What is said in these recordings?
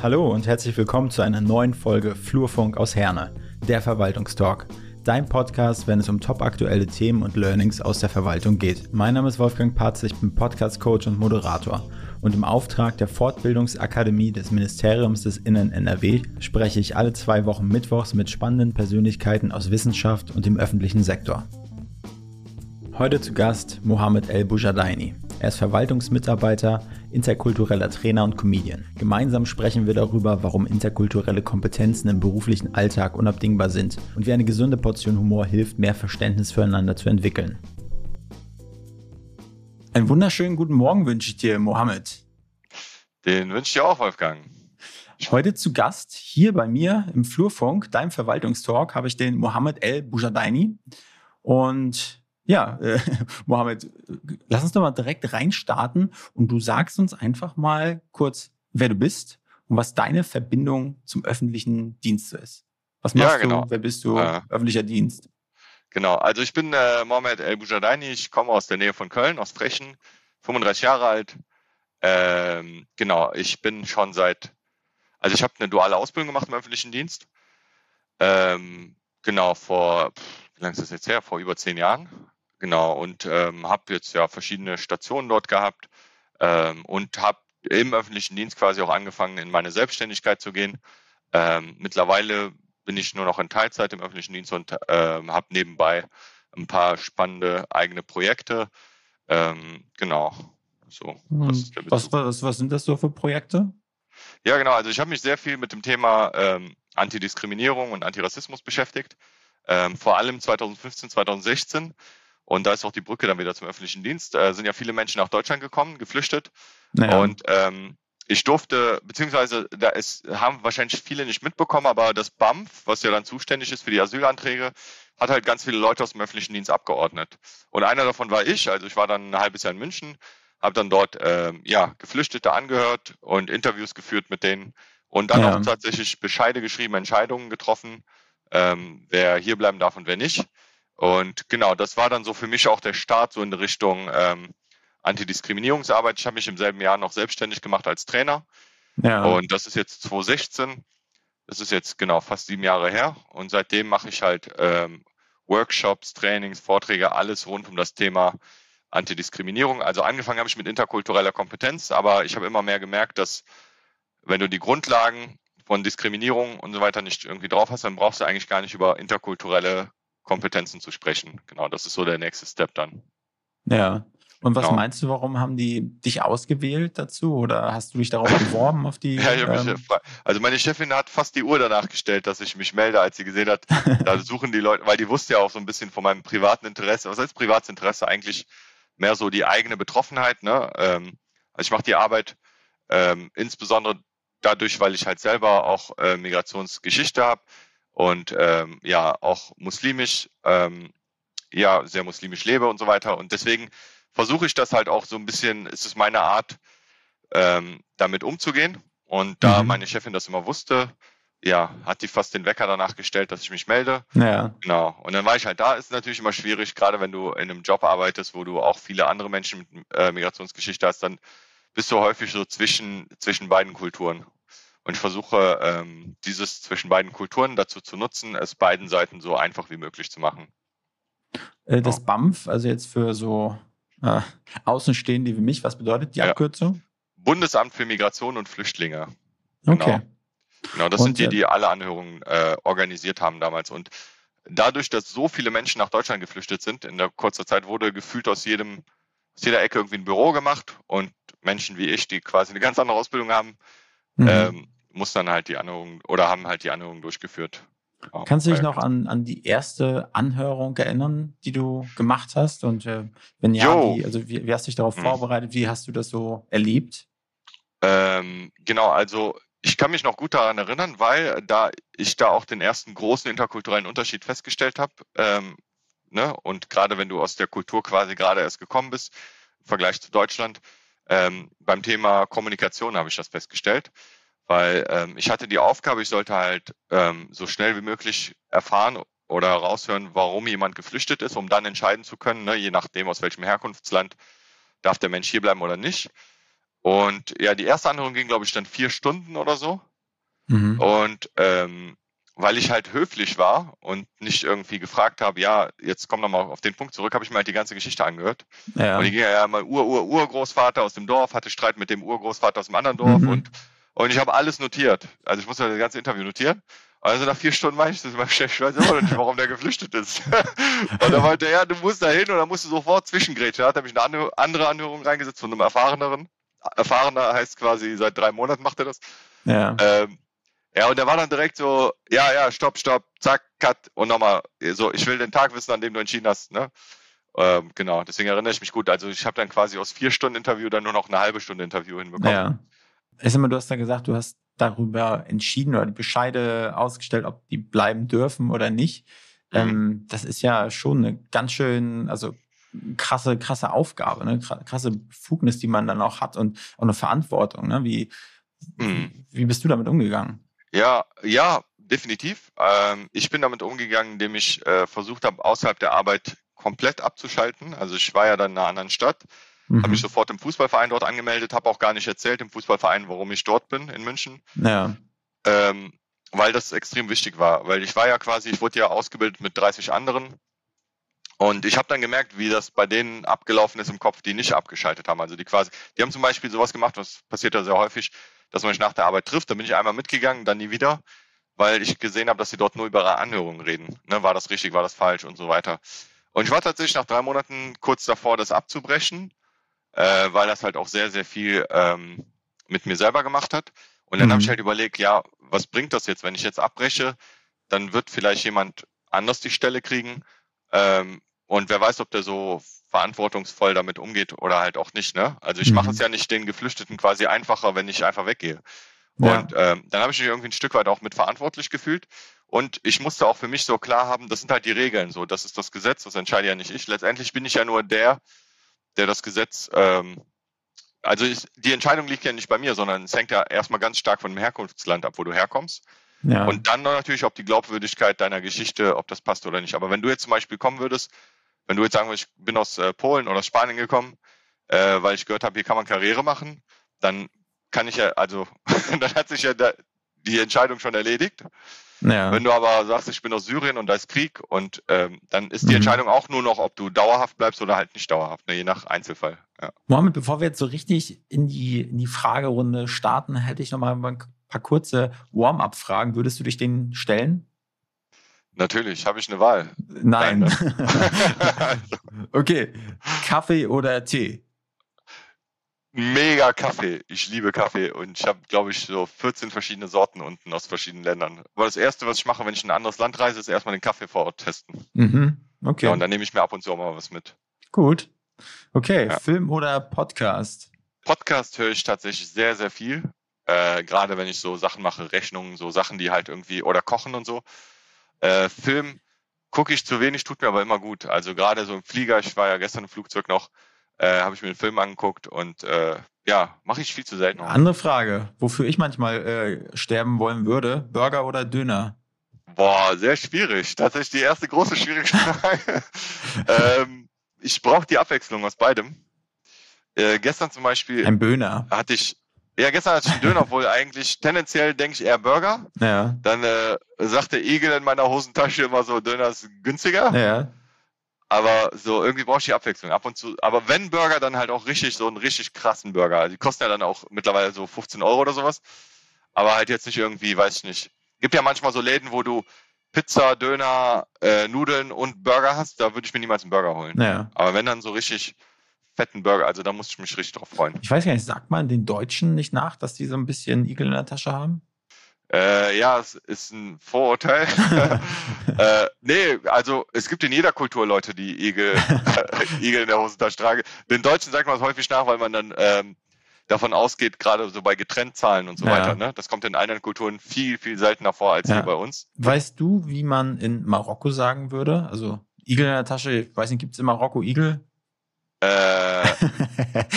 Hallo und herzlich willkommen zu einer neuen Folge Flurfunk aus Herne, der Verwaltungstalk. Dein Podcast, wenn es um topaktuelle Themen und Learnings aus der Verwaltung geht. Mein Name ist Wolfgang Patz, ich bin Podcast-Coach und Moderator. Und im Auftrag der Fortbildungsakademie des Ministeriums des Innen NRW spreche ich alle zwei Wochen Mittwochs mit spannenden Persönlichkeiten aus Wissenschaft und dem öffentlichen Sektor. Heute zu Gast Mohamed El Boujadaini. Er ist Verwaltungsmitarbeiter, interkultureller Trainer und Comedian. Gemeinsam sprechen wir darüber, warum interkulturelle Kompetenzen im beruflichen Alltag unabdingbar sind und wie eine gesunde Portion Humor hilft, mehr Verständnis füreinander zu entwickeln. Einen wunderschönen guten Morgen wünsche ich dir, Mohammed. Den wünsche ich dir auch, Wolfgang. Heute zu Gast hier bei mir im Flurfunk, deinem Verwaltungstalk, habe ich den Mohammed El Boujadaini. Und ja, äh, Mohammed, lass uns doch mal direkt reinstarten und du sagst uns einfach mal kurz, wer du bist und was deine Verbindung zum öffentlichen Dienst ist. Was machst ja, genau. du? Wer bist du? Äh, öffentlicher Dienst. Genau, also ich bin äh, Mohamed El Boujadaini, ich komme aus der Nähe von Köln, aus Frechen, 35 Jahre alt. Ähm, genau, ich bin schon seit, also ich habe eine duale Ausbildung gemacht im öffentlichen Dienst. Ähm, genau, vor, wie lange ist das jetzt her? Vor über zehn Jahren. Genau, und ähm, habe jetzt ja verschiedene Stationen dort gehabt ähm, und habe im öffentlichen Dienst quasi auch angefangen, in meine Selbstständigkeit zu gehen. Ähm, mittlerweile bin ich nur noch in Teilzeit im öffentlichen Dienst und ähm, habe nebenbei ein paar spannende eigene Projekte. Ähm, genau. So, was, was, was, was, sind das so für Projekte? Ja, genau. Also ich habe mich sehr viel mit dem Thema ähm, Antidiskriminierung und Antirassismus beschäftigt. Ähm, vor allem 2015, 2016 und da ist auch die Brücke dann wieder zum öffentlichen Dienst. Äh, sind ja viele Menschen nach Deutschland gekommen, geflüchtet. Naja. Und ähm, ich durfte, beziehungsweise da ist, haben wahrscheinlich viele nicht mitbekommen, aber das BAMF, was ja dann zuständig ist für die Asylanträge, hat halt ganz viele Leute aus dem öffentlichen Dienst abgeordnet. Und einer davon war ich, also ich war dann ein halbes Jahr in München, habe dann dort ähm, ja Geflüchtete angehört und Interviews geführt mit denen und dann ja. auch tatsächlich Bescheide geschrieben, Entscheidungen getroffen, ähm, wer hier bleiben darf und wer nicht. Und genau, das war dann so für mich auch der Start so in Richtung ähm, Antidiskriminierungsarbeit. Ich habe mich im selben Jahr noch selbstständig gemacht als Trainer. Ja. Und das ist jetzt 2016. Das ist jetzt genau fast sieben Jahre her. Und seitdem mache ich halt ähm, Workshops, Trainings, Vorträge, alles rund um das Thema Antidiskriminierung. Also angefangen habe ich mit interkultureller Kompetenz, aber ich habe immer mehr gemerkt, dass wenn du die Grundlagen von Diskriminierung und so weiter nicht irgendwie drauf hast, dann brauchst du eigentlich gar nicht über interkulturelle Kompetenzen zu sprechen. Genau, das ist so der nächste Step dann. Ja. Und was genau. meinst du, warum haben die dich ausgewählt dazu oder hast du dich darauf beworben auf die? ja, ich ähm... mich, also meine Chefin hat fast die Uhr danach gestellt, dass ich mich melde, als sie gesehen hat, da suchen die Leute, weil die wusste ja auch so ein bisschen von meinem privaten Interesse. Was heißt privates Interesse? Eigentlich mehr so die eigene Betroffenheit. Ne? Ähm, also ich mache die Arbeit ähm, insbesondere dadurch, weil ich halt selber auch äh, Migrationsgeschichte habe und ähm, ja auch muslimisch, ähm, ja sehr muslimisch lebe und so weiter. Und deswegen versuche ich das halt auch so ein bisschen, ist es meine Art, ähm, damit umzugehen. Und da mhm. meine Chefin das immer wusste, ja, hat die fast den Wecker danach gestellt, dass ich mich melde. Ja. Genau. Und dann war ich halt da. Ist natürlich immer schwierig, gerade wenn du in einem Job arbeitest, wo du auch viele andere Menschen mit äh, Migrationsgeschichte hast, dann bist du häufig so zwischen, zwischen beiden Kulturen. Und ich versuche, ähm, dieses zwischen beiden Kulturen dazu zu nutzen, es beiden Seiten so einfach wie möglich zu machen. Äh, das genau. BAMF, also jetzt für so äh, Außenstehende wie mich, was bedeutet die ja. Abkürzung? Bundesamt für Migration und Flüchtlinge. Genau. Okay. Genau, das und, sind die, äh, die alle Anhörungen äh, organisiert haben damals. Und dadurch, dass so viele Menschen nach Deutschland geflüchtet sind, in der kurzer Zeit wurde gefühlt aus jedem, aus jeder Ecke irgendwie ein Büro gemacht und Menschen wie ich, die quasi eine ganz andere Ausbildung haben, mhm. ähm, muss dann halt die Anhörung oder haben halt die Anhörung durchgeführt. Kannst du dich noch an, an die erste Anhörung erinnern, die du gemacht hast? Und äh, wenn ja, wie, also wie, wie, hast du dich darauf hm. vorbereitet? Wie hast du das so erlebt? Ähm, genau, also ich kann mich noch gut daran erinnern, weil da ich da auch den ersten großen interkulturellen Unterschied festgestellt habe. Ähm, ne? Und gerade wenn du aus der Kultur quasi gerade erst gekommen bist, im Vergleich zu Deutschland, ähm, beim Thema Kommunikation habe ich das festgestellt weil ähm, ich hatte die Aufgabe, ich sollte halt ähm, so schnell wie möglich erfahren oder heraushören, warum jemand geflüchtet ist, um dann entscheiden zu können, ne, je nachdem aus welchem Herkunftsland darf der Mensch hier bleiben oder nicht. Und ja, die erste Anhörung ging, glaube ich, dann vier Stunden oder so. Mhm. Und ähm, weil ich halt höflich war und nicht irgendwie gefragt habe, ja, jetzt komm noch mal auf den Punkt zurück, habe ich mir halt die ganze Geschichte angehört. Ja. Und ich ging ja mein Ur, Ur, Urgroßvater aus dem Dorf, hatte Streit mit dem Urgroßvater aus dem anderen Dorf mhm. und, und ich habe alles notiert. Also ich musste das ganze Interview notieren. Also nach vier Stunden meinte ich das meinem Chef, ich weiß immer noch nicht, warum der geflüchtet ist. und dann meinte er, ja, du musst da hin und dann musst du sofort zwischengrätschen. Da hat er mich eine andere Anhörung reingesetzt von einem erfahreneren. Erfahrener heißt quasi, seit drei Monaten macht er das. Ja. Ähm, ja, und der war dann direkt so, ja, ja, stopp, stopp, zack, cut und nochmal, so, ich will den Tag wissen, an dem du entschieden hast, ne? Ähm, genau, deswegen erinnere ich mich gut. Also ich habe dann quasi aus vier Stunden Interview dann nur noch eine halbe Stunde Interview hinbekommen. Ja. Ich sag mal, du hast dann gesagt, du hast darüber entschieden oder die Bescheide ausgestellt, ob die bleiben dürfen oder nicht. Mhm. Ähm, das ist ja schon eine ganz schön, also krasse, krasse Aufgabe, ne? krasse Befugnis, die man dann auch hat und, und eine Verantwortung. Ne? Wie, mhm. wie bist du damit umgegangen? Ja, ja, definitiv. Ähm, ich bin damit umgegangen, indem ich äh, versucht habe, außerhalb der Arbeit komplett abzuschalten. Also ich war ja dann in einer anderen Stadt, mhm. habe mich sofort im Fußballverein dort angemeldet, habe auch gar nicht erzählt im Fußballverein, warum ich dort bin in München. Ja. Ähm, weil das extrem wichtig war. Weil ich war ja quasi, ich wurde ja ausgebildet mit 30 anderen. Und ich habe dann gemerkt, wie das bei denen abgelaufen ist im Kopf, die nicht abgeschaltet haben. Also die quasi, die haben zum Beispiel sowas gemacht, was passiert ja sehr häufig dass man sich nach der Arbeit trifft. Da bin ich einmal mitgegangen, dann nie wieder, weil ich gesehen habe, dass sie dort nur über ihre Anhörungen reden. Ne, war das richtig, war das falsch und so weiter. Und ich war tatsächlich nach drei Monaten kurz davor, das abzubrechen, äh, weil das halt auch sehr, sehr viel ähm, mit mir selber gemacht hat. Und dann mhm. habe ich halt überlegt, ja, was bringt das jetzt, wenn ich jetzt abbreche? Dann wird vielleicht jemand anders die Stelle kriegen. Ähm, und wer weiß, ob der so verantwortungsvoll damit umgeht oder halt auch nicht. Ne? Also ich mhm. mache es ja nicht den Geflüchteten quasi einfacher, wenn ich einfach weggehe. Ja. Und ähm, dann habe ich mich irgendwie ein Stück weit auch mit verantwortlich gefühlt. Und ich musste auch für mich so klar haben, das sind halt die Regeln so, das ist das Gesetz, das entscheide ja nicht ich. Letztendlich bin ich ja nur der, der das Gesetz, ähm, also ich, die Entscheidung liegt ja nicht bei mir, sondern es hängt ja erstmal ganz stark von dem Herkunftsland ab, wo du herkommst. Ja. Und dann natürlich, ob die Glaubwürdigkeit deiner Geschichte, ob das passt oder nicht. Aber wenn du jetzt zum Beispiel kommen würdest wenn du jetzt sagen würdest, ich bin aus äh, Polen oder Spanien gekommen, äh, weil ich gehört habe, hier kann man Karriere machen, dann kann ich ja, also dann hat sich ja die Entscheidung schon erledigt. Ja. Wenn du aber sagst, ich bin aus Syrien und da ist Krieg und ähm, dann ist die mhm. Entscheidung auch nur noch, ob du dauerhaft bleibst oder halt nicht dauerhaft, ne, je nach Einzelfall. Ja. Mohammed, bevor wir jetzt so richtig in die, in die Fragerunde starten, hätte ich noch mal ein paar kurze Warm-up-Fragen. Würdest du dich denen stellen? Natürlich, habe ich eine Wahl. Nein. Nein ne? okay, Kaffee oder Tee? Mega Kaffee. Ich liebe Kaffee und ich habe, glaube ich, so 14 verschiedene Sorten unten aus verschiedenen Ländern. Aber das Erste, was ich mache, wenn ich in ein anderes Land reise, ist erstmal den Kaffee vor Ort testen. Mhm. Okay. Ja, und dann nehme ich mir ab und zu auch mal was mit. Gut. Okay, ja. Film oder Podcast? Podcast höre ich tatsächlich sehr, sehr viel. Äh, Gerade wenn ich so Sachen mache, Rechnungen, so Sachen, die halt irgendwie, oder kochen und so. Äh, Film gucke ich zu wenig, tut mir aber immer gut. Also gerade so im Flieger, ich war ja gestern im Flugzeug noch, äh, habe ich mir einen Film angeguckt und äh, ja, mache ich viel zu selten. Andere Frage, wofür ich manchmal äh, sterben wollen würde, Burger oder Döner? Boah, sehr schwierig. Tatsächlich die erste große schwierige Frage. ähm, ich brauche die Abwechslung aus beidem. Äh, gestern zum Beispiel Ein Böhner. hatte ich ja, gestern hatte ich einen Döner, obwohl eigentlich tendenziell denke ich eher Burger. Ja. Dann äh, sagte Igel in meiner Hosentasche immer so, Döner ist günstiger. Ja. Aber so irgendwie brauche ich die Abwechslung ab und zu. Aber wenn Burger, dann halt auch richtig so einen richtig krassen Burger. Die kosten ja dann auch mittlerweile so 15 Euro oder sowas. Aber halt jetzt nicht irgendwie, weiß ich nicht. Gibt ja manchmal so Läden, wo du Pizza, Döner, äh, Nudeln und Burger hast. Da würde ich mir niemals einen Burger holen. Ja. Aber wenn dann so richtig fetten Burger. Also da muss ich mich richtig drauf freuen. Ich weiß gar nicht, sagt man den Deutschen nicht nach, dass die so ein bisschen Igel in der Tasche haben? Äh, ja, es ist ein Vorurteil. äh, nee, also es gibt in jeder Kultur Leute, die Igel, Igel in der Hosentasche tragen. Den Deutschen sagt man es häufig nach, weil man dann ähm, davon ausgeht, gerade so bei Getrennt-Zahlen und so ja. weiter. Ne? Das kommt in anderen Kulturen viel, viel seltener vor als ja. hier bei uns. Weißt du, wie man in Marokko sagen würde? Also Igel in der Tasche, ich weiß nicht, gibt es in Marokko Igel? Äh,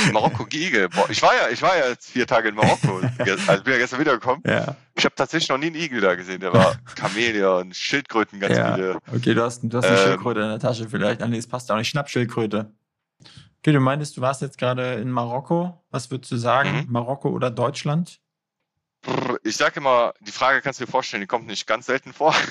Marokko Igel. Ich war ja, ich war ja jetzt vier Tage in Marokko. Also bin ja gestern wiedergekommen. Ja. Ich habe tatsächlich noch nie einen Igel da gesehen. Der war Chamäleon, Schildkröten, ganz ja. viele. Okay, du hast, du hast eine ähm, Schildkröte in der Tasche vielleicht. Ah, nee, das passt auch nicht. Schnappschildkröte. Okay, du meintest, du warst jetzt gerade in Marokko. Was würdest du sagen? Mhm. Marokko oder Deutschland? Ich sage immer, die Frage kannst du dir vorstellen, die kommt nicht ganz selten vor.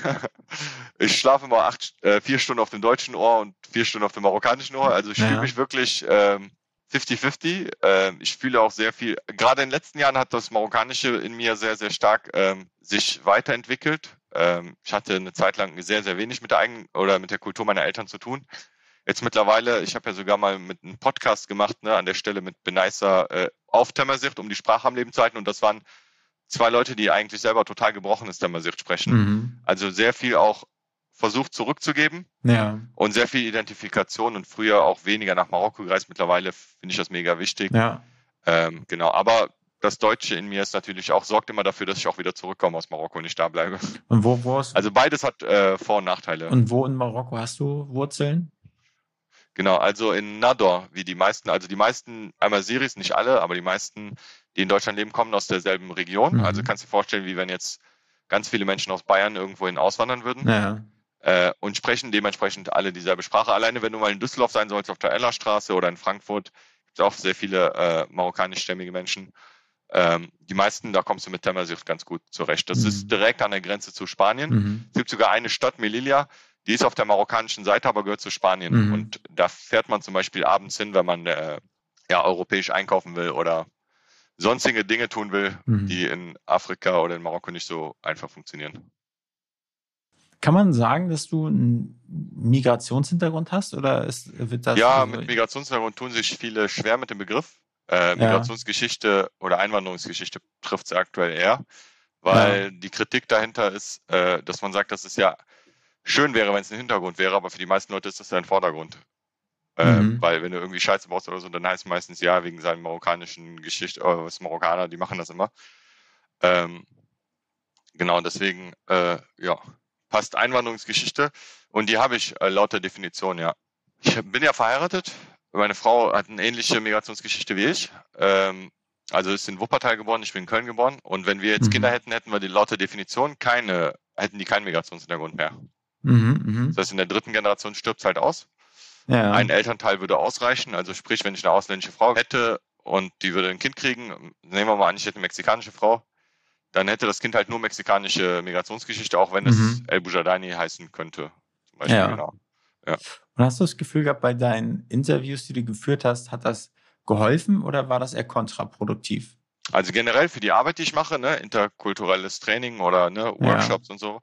Ich schlafe immer acht, äh, vier Stunden auf dem deutschen Ohr und vier Stunden auf dem marokkanischen Ohr. Also ich ja. fühle mich wirklich ähm, 50-50. Ähm, ich fühle auch sehr viel. Gerade in den letzten Jahren hat das Marokkanische in mir sehr, sehr stark ähm, sich weiterentwickelt. Ähm, ich hatte eine Zeit lang sehr, sehr wenig mit der eigenen oder mit der Kultur meiner Eltern zu tun. Jetzt mittlerweile, ich habe ja sogar mal mit einem Podcast gemacht, ne, an der Stelle mit Beneisa äh, auf Temersicht, um die Sprache am Leben zu halten. Und das waren zwei Leute, die eigentlich selber total gebrochenes Temersicht sprechen. Mhm. Also sehr viel auch versucht zurückzugeben. Ja. Und sehr viel Identifikation und früher auch weniger nach Marokko gereist. Mittlerweile finde ich das mega wichtig. Ja. Ähm, genau. Aber das Deutsche in mir ist natürlich auch, sorgt immer dafür, dass ich auch wieder zurückkomme aus Marokko und nicht da bleibe. Und wo, wo hast Also beides hat äh, Vor- und Nachteile. Und wo in Marokko hast du Wurzeln? Genau, also in Nador, wie die meisten, also die meisten, einmal Siris, nicht alle, aber die meisten, die in Deutschland leben, kommen aus derselben Region. Mhm. Also kannst du dir vorstellen, wie wenn jetzt ganz viele Menschen aus Bayern irgendwohin auswandern würden. Ja. Äh, und sprechen dementsprechend alle dieselbe Sprache. Alleine wenn du mal in Düsseldorf sein sollst, auf der Ellerstraße oder in Frankfurt, gibt es auch sehr viele äh, marokkanischstämmige Menschen. Ähm, die meisten, da kommst du mit Temersicht ganz gut zurecht. Das mhm. ist direkt an der Grenze zu Spanien. Mhm. Es gibt sogar eine Stadt, Melilla, die ist auf der marokkanischen Seite, aber gehört zu Spanien. Mhm. Und da fährt man zum Beispiel abends hin, wenn man äh, ja, europäisch einkaufen will oder sonstige Dinge tun will, mhm. die in Afrika oder in Marokko nicht so einfach funktionieren. Kann man sagen, dass du einen Migrationshintergrund hast oder ist, wird das? Ja, also mit Migrationshintergrund tun sich viele schwer mit dem Begriff. Äh, Migrationsgeschichte ja. oder Einwanderungsgeschichte trifft es aktuell eher, weil ja. die Kritik dahinter ist, äh, dass man sagt, dass es ja schön wäre, wenn es ein Hintergrund wäre, aber für die meisten Leute ist das ja ein Vordergrund. Äh, mhm. Weil wenn du irgendwie Scheiße brauchst oder so, dann heißt es meistens ja, wegen seiner marokkanischen Geschichte, oder was Marokkaner, die machen das immer. Ähm, genau, deswegen, äh, ja, passt Einwanderungsgeschichte und die habe ich äh, laut der Definition, ja. Ich bin ja verheiratet. Meine Frau hat eine ähnliche Migrationsgeschichte wie ich. Ähm, also ist in Wuppertal geboren, ich bin in Köln geboren. Und wenn wir jetzt mhm. Kinder hätten, hätten wir die laut der Definition keine, hätten die keinen Migrationshintergrund mehr. Mhm, mh. Das heißt, in der dritten Generation stirbt es halt aus. Ja. Ein Elternteil würde ausreichen. Also sprich, wenn ich eine ausländische Frau hätte und die würde ein Kind kriegen, nehmen wir mal an, ich hätte eine mexikanische Frau, dann hätte das Kind halt nur mexikanische Migrationsgeschichte, auch wenn es mhm. El Bujadani heißen könnte. Zum Beispiel, ja. Genau. ja. Und hast du das Gefühl gehabt, bei deinen Interviews, die du geführt hast, hat das geholfen oder war das eher kontraproduktiv? Also generell für die Arbeit, die ich mache, ne, interkulturelles Training oder ne, Workshops ja. und so,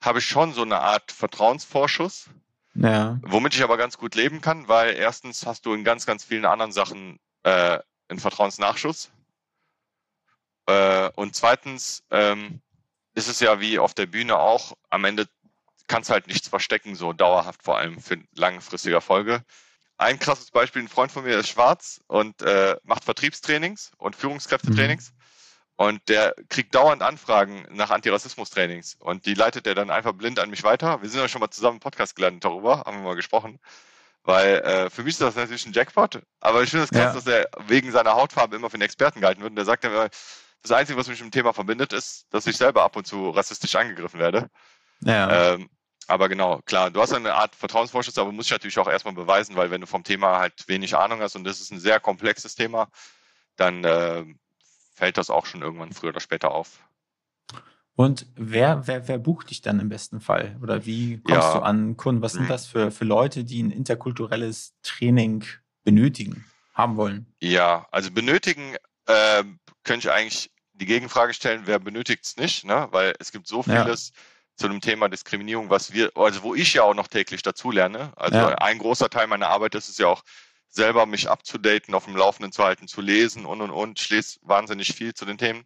habe ich schon so eine Art Vertrauensvorschuss, ja. womit ich aber ganz gut leben kann, weil erstens hast du in ganz, ganz vielen anderen Sachen äh, einen Vertrauensnachschuss. Äh, und zweitens ähm, ist es ja wie auf der Bühne auch, am Ende kannst halt nichts verstecken, so dauerhaft, vor allem für langfristiger Folge. Ein krasses Beispiel, ein Freund von mir ist schwarz und äh, macht Vertriebstrainings und Führungskräftetrainings. Mhm. Und der kriegt dauernd Anfragen nach Antirassismus-Trainings. Und die leitet er dann einfach blind an mich weiter. Wir sind ja schon mal zusammen im Podcast gelandet darüber, haben wir mal gesprochen. Weil äh, für mich ist das natürlich ein Jackpot. Aber ich finde es krass, ja. dass er wegen seiner Hautfarbe immer für einen Experten gehalten wird. Und der sagt dann das Einzige, was mich mit dem Thema verbindet, ist, dass ich selber ab und zu rassistisch angegriffen werde. Ja. Ähm, aber genau, klar, du hast eine Art Vertrauensvorschuss, aber musst dich natürlich auch erstmal beweisen, weil wenn du vom Thema halt wenig Ahnung hast und das ist ein sehr komplexes Thema, dann äh, fällt das auch schon irgendwann früher oder später auf. Und wer, wer, wer bucht dich dann im besten Fall? Oder wie kommst ja. du an Kunden? Was sind mhm. das für, für Leute, die ein interkulturelles Training benötigen, haben wollen? Ja, also benötigen äh, könnte ich eigentlich die Gegenfrage stellen, wer benötigt es nicht, ne? Weil es gibt so vieles ja. zu dem Thema Diskriminierung, was wir, also wo ich ja auch noch täglich dazulerne. Also ja. ein großer Teil meiner Arbeit ist es ja auch, selber mich abzudaten, auf dem Laufenden zu halten, zu lesen und und und. Ich lese wahnsinnig viel zu den Themen.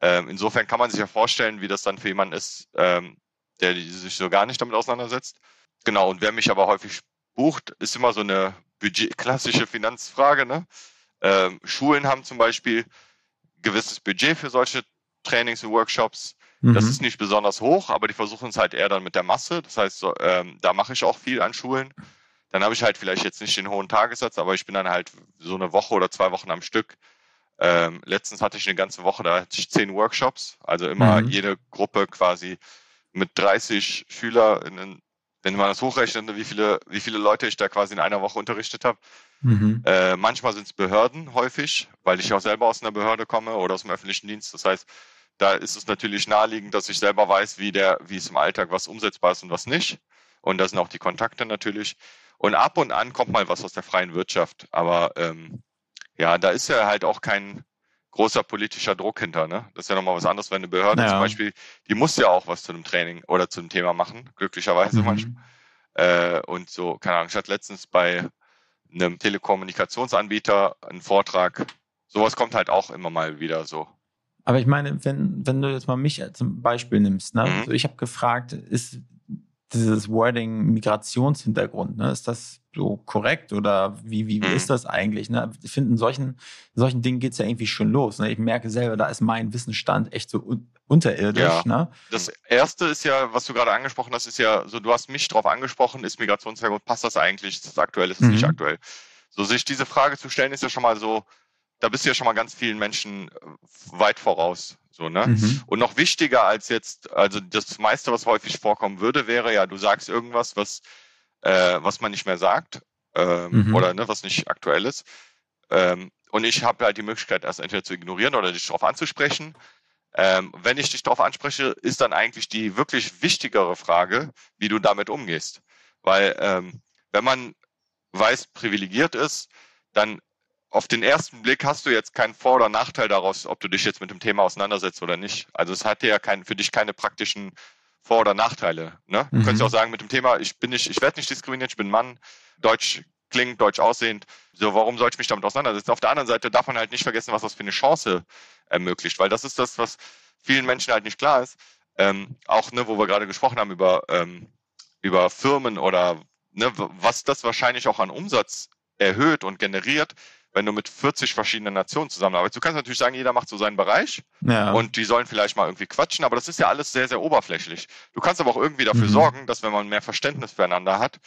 Ähm, insofern kann man sich ja vorstellen, wie das dann für jemanden ist, ähm, der sich so gar nicht damit auseinandersetzt. Genau, und wer mich aber häufig bucht, ist immer so eine Budget, klassische Finanzfrage. Ne? Ähm, Schulen haben zum Beispiel gewisses Budget für solche Trainings und Workshops. Mhm. Das ist nicht besonders hoch, aber die versuchen es halt eher dann mit der Masse. Das heißt, so, ähm, da mache ich auch viel an Schulen. Dann habe ich halt vielleicht jetzt nicht den hohen Tagessatz, aber ich bin dann halt so eine Woche oder zwei Wochen am Stück. Ähm, letztens hatte ich eine ganze Woche, da hatte ich zehn Workshops, also immer mhm. jede Gruppe quasi mit 30 SchülerInnen wenn man das hochrechnet, wie viele, wie viele Leute ich da quasi in einer Woche unterrichtet habe. Mhm. Äh, manchmal sind es Behörden häufig, weil ich auch selber aus einer Behörde komme oder aus dem öffentlichen Dienst. Das heißt, da ist es natürlich naheliegend, dass ich selber weiß, wie der, wie es im Alltag was umsetzbar ist und was nicht. Und da sind auch die Kontakte natürlich. Und ab und an kommt mal was aus der freien Wirtschaft. Aber ähm, ja, da ist ja halt auch kein großer politischer Druck hinter. Ne? Das ist ja nochmal was anderes, wenn eine Behörde ja. zum Beispiel, die muss ja auch was zu einem Training oder zu einem Thema machen, glücklicherweise mhm. manchmal. Äh, und so, keine Ahnung, ich hatte letztens bei einem Telekommunikationsanbieter einen Vortrag. Sowas kommt halt auch immer mal wieder so. Aber ich meine, wenn, wenn du jetzt mal mich zum Beispiel nimmst, ne? Mhm. Also ich habe gefragt, ist dieses Wording Migrationshintergrund, ne? Ist das so korrekt oder wie, wie, wie mhm. ist das eigentlich? Ne? Ich finde, in solchen, solchen Dingen geht es ja irgendwie schon los. Ne? Ich merke selber, da ist mein Wissensstand echt so un unterirdisch. Ja. Ne? Das erste ist ja, was du gerade angesprochen hast, ist ja so, du hast mich drauf angesprochen, ist Migrationshintergrund, passt das eigentlich? Ist das aktuell, ist das mhm. nicht aktuell? So sich diese Frage zu stellen, ist ja schon mal so, da bist du ja schon mal ganz vielen Menschen äh, weit voraus. So, ne? Mhm. Und noch wichtiger als jetzt, also das meiste, was häufig vorkommen würde, wäre ja, du sagst irgendwas, was, äh, was man nicht mehr sagt ähm, mhm. oder ne, was nicht aktuell ist. Ähm, und ich habe halt die Möglichkeit, das entweder zu ignorieren oder dich darauf anzusprechen. Ähm, wenn ich dich darauf anspreche, ist dann eigentlich die wirklich wichtigere Frage, wie du damit umgehst. Weil ähm, wenn man weiß, privilegiert ist, dann auf den ersten Blick hast du jetzt keinen Vor- oder Nachteil daraus, ob du dich jetzt mit dem Thema auseinandersetzt oder nicht. Also es hat ja kein, für dich keine praktischen Vor- oder Nachteile. Ne? Du mhm. könntest auch sagen, mit dem Thema, ich bin nicht, ich werde nicht diskriminiert, ich bin Mann, Deutsch klingt, deutsch aussehend. So, warum soll ich mich damit auseinandersetzen? Auf der anderen Seite darf man halt nicht vergessen, was das für eine Chance ermöglicht, weil das ist das, was vielen Menschen halt nicht klar ist. Ähm, auch, ne, wo wir gerade gesprochen haben über, ähm, über Firmen oder ne, was das wahrscheinlich auch an Umsatz erhöht und generiert, wenn du mit 40 verschiedenen Nationen zusammenarbeitest. Du kannst natürlich sagen, jeder macht so seinen Bereich ja. und die sollen vielleicht mal irgendwie quatschen, aber das ist ja alles sehr, sehr oberflächlich. Du kannst aber auch irgendwie dafür mhm. sorgen, dass wenn man mehr Verständnis füreinander hat,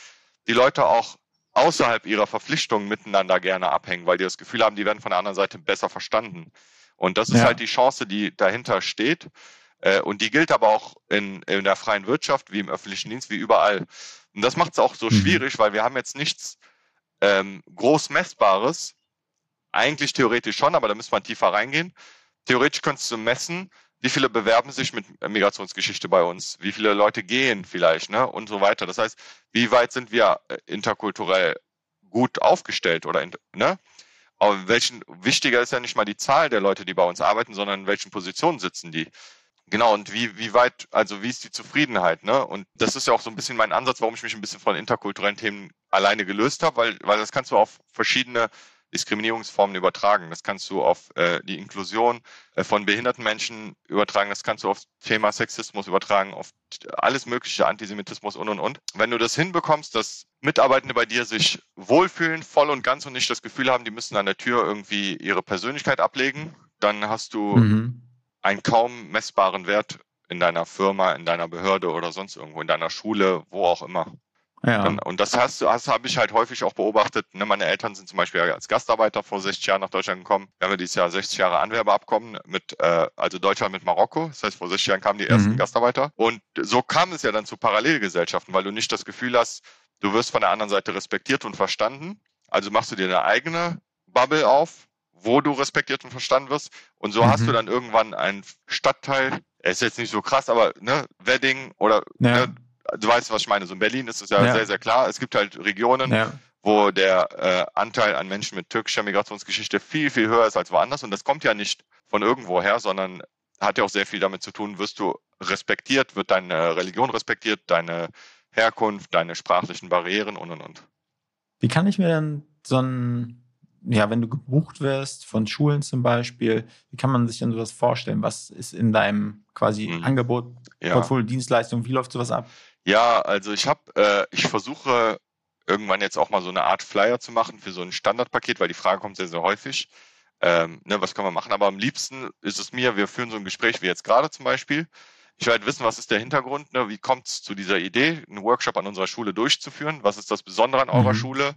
die Leute auch außerhalb ihrer Verpflichtungen miteinander gerne abhängen, weil die das Gefühl haben, die werden von der anderen Seite besser verstanden. Und das ist ja. halt die Chance, die dahinter steht. Äh, und die gilt aber auch in, in der freien Wirtschaft, wie im öffentlichen Dienst, wie überall. Und das macht es auch so mhm. schwierig, weil wir haben jetzt nichts ähm, groß Messbares, eigentlich theoretisch schon, aber da müsste man tiefer reingehen. Theoretisch könntest du messen, wie viele bewerben sich mit Migrationsgeschichte bei uns, wie viele Leute gehen vielleicht, ne, und so weiter. Das heißt, wie weit sind wir äh, interkulturell gut aufgestellt oder, ne? Aber welchen, wichtiger ist ja nicht mal die Zahl der Leute, die bei uns arbeiten, sondern in welchen Positionen sitzen die. Genau, und wie, wie weit, also wie ist die Zufriedenheit, ne? Und das ist ja auch so ein bisschen mein Ansatz, warum ich mich ein bisschen von interkulturellen Themen alleine gelöst habe, weil, weil das kannst du auf verschiedene Diskriminierungsformen übertragen. Das kannst du auf äh, die Inklusion äh, von behinderten Menschen übertragen, das kannst du auf Thema Sexismus übertragen, auf alles mögliche, Antisemitismus und und und. Wenn du das hinbekommst, dass Mitarbeitende bei dir sich wohlfühlen, voll und ganz und nicht das Gefühl haben, die müssen an der Tür irgendwie ihre Persönlichkeit ablegen, dann hast du mhm. einen kaum messbaren Wert in deiner Firma, in deiner Behörde oder sonst irgendwo, in deiner Schule, wo auch immer. Ja. Und das hast du, das habe ich halt häufig auch beobachtet. Ne, meine Eltern sind zum Beispiel als Gastarbeiter vor 60 Jahren nach Deutschland gekommen. Wir haben ja dieses Jahr 60 Jahre Anwerbeabkommen mit, äh, also Deutschland mit Marokko. Das heißt, vor 60 Jahren kamen die ersten mhm. Gastarbeiter. Und so kam es ja dann zu Parallelgesellschaften, weil du nicht das Gefühl hast, du wirst von der anderen Seite respektiert und verstanden. Also machst du dir eine eigene Bubble auf, wo du respektiert und verstanden wirst. Und so mhm. hast du dann irgendwann einen Stadtteil, er ist jetzt nicht so krass, aber ne, Wedding oder ja. ne, du weißt, was ich meine. So in Berlin ist es ja, ja. sehr, sehr klar. Es gibt halt Regionen, ja. wo der äh, Anteil an Menschen mit türkischer Migrationsgeschichte viel, viel höher ist als woanders. Und das kommt ja nicht von irgendwo her, sondern hat ja auch sehr viel damit zu tun, wirst du respektiert, wird deine Religion respektiert, deine Herkunft, deine sprachlichen Barrieren und und und. Wie kann ich mir denn so ein, ja, wenn du gebucht wirst von Schulen zum Beispiel, wie kann man sich denn sowas vorstellen? Was ist in deinem quasi mhm. Angebot, ja. Portfolio, Dienstleistung, wie läuft sowas ab? Ja, also ich habe, äh, ich versuche irgendwann jetzt auch mal so eine Art Flyer zu machen für so ein Standardpaket, weil die Frage kommt sehr, sehr häufig. Ähm, ne, was können wir machen? Aber am liebsten ist es mir, wir führen so ein Gespräch wie jetzt gerade zum Beispiel. Ich werde wissen, was ist der Hintergrund, ne? wie kommt es zu dieser Idee, einen Workshop an unserer Schule durchzuführen? Was ist das Besondere an eurer mhm. Schule?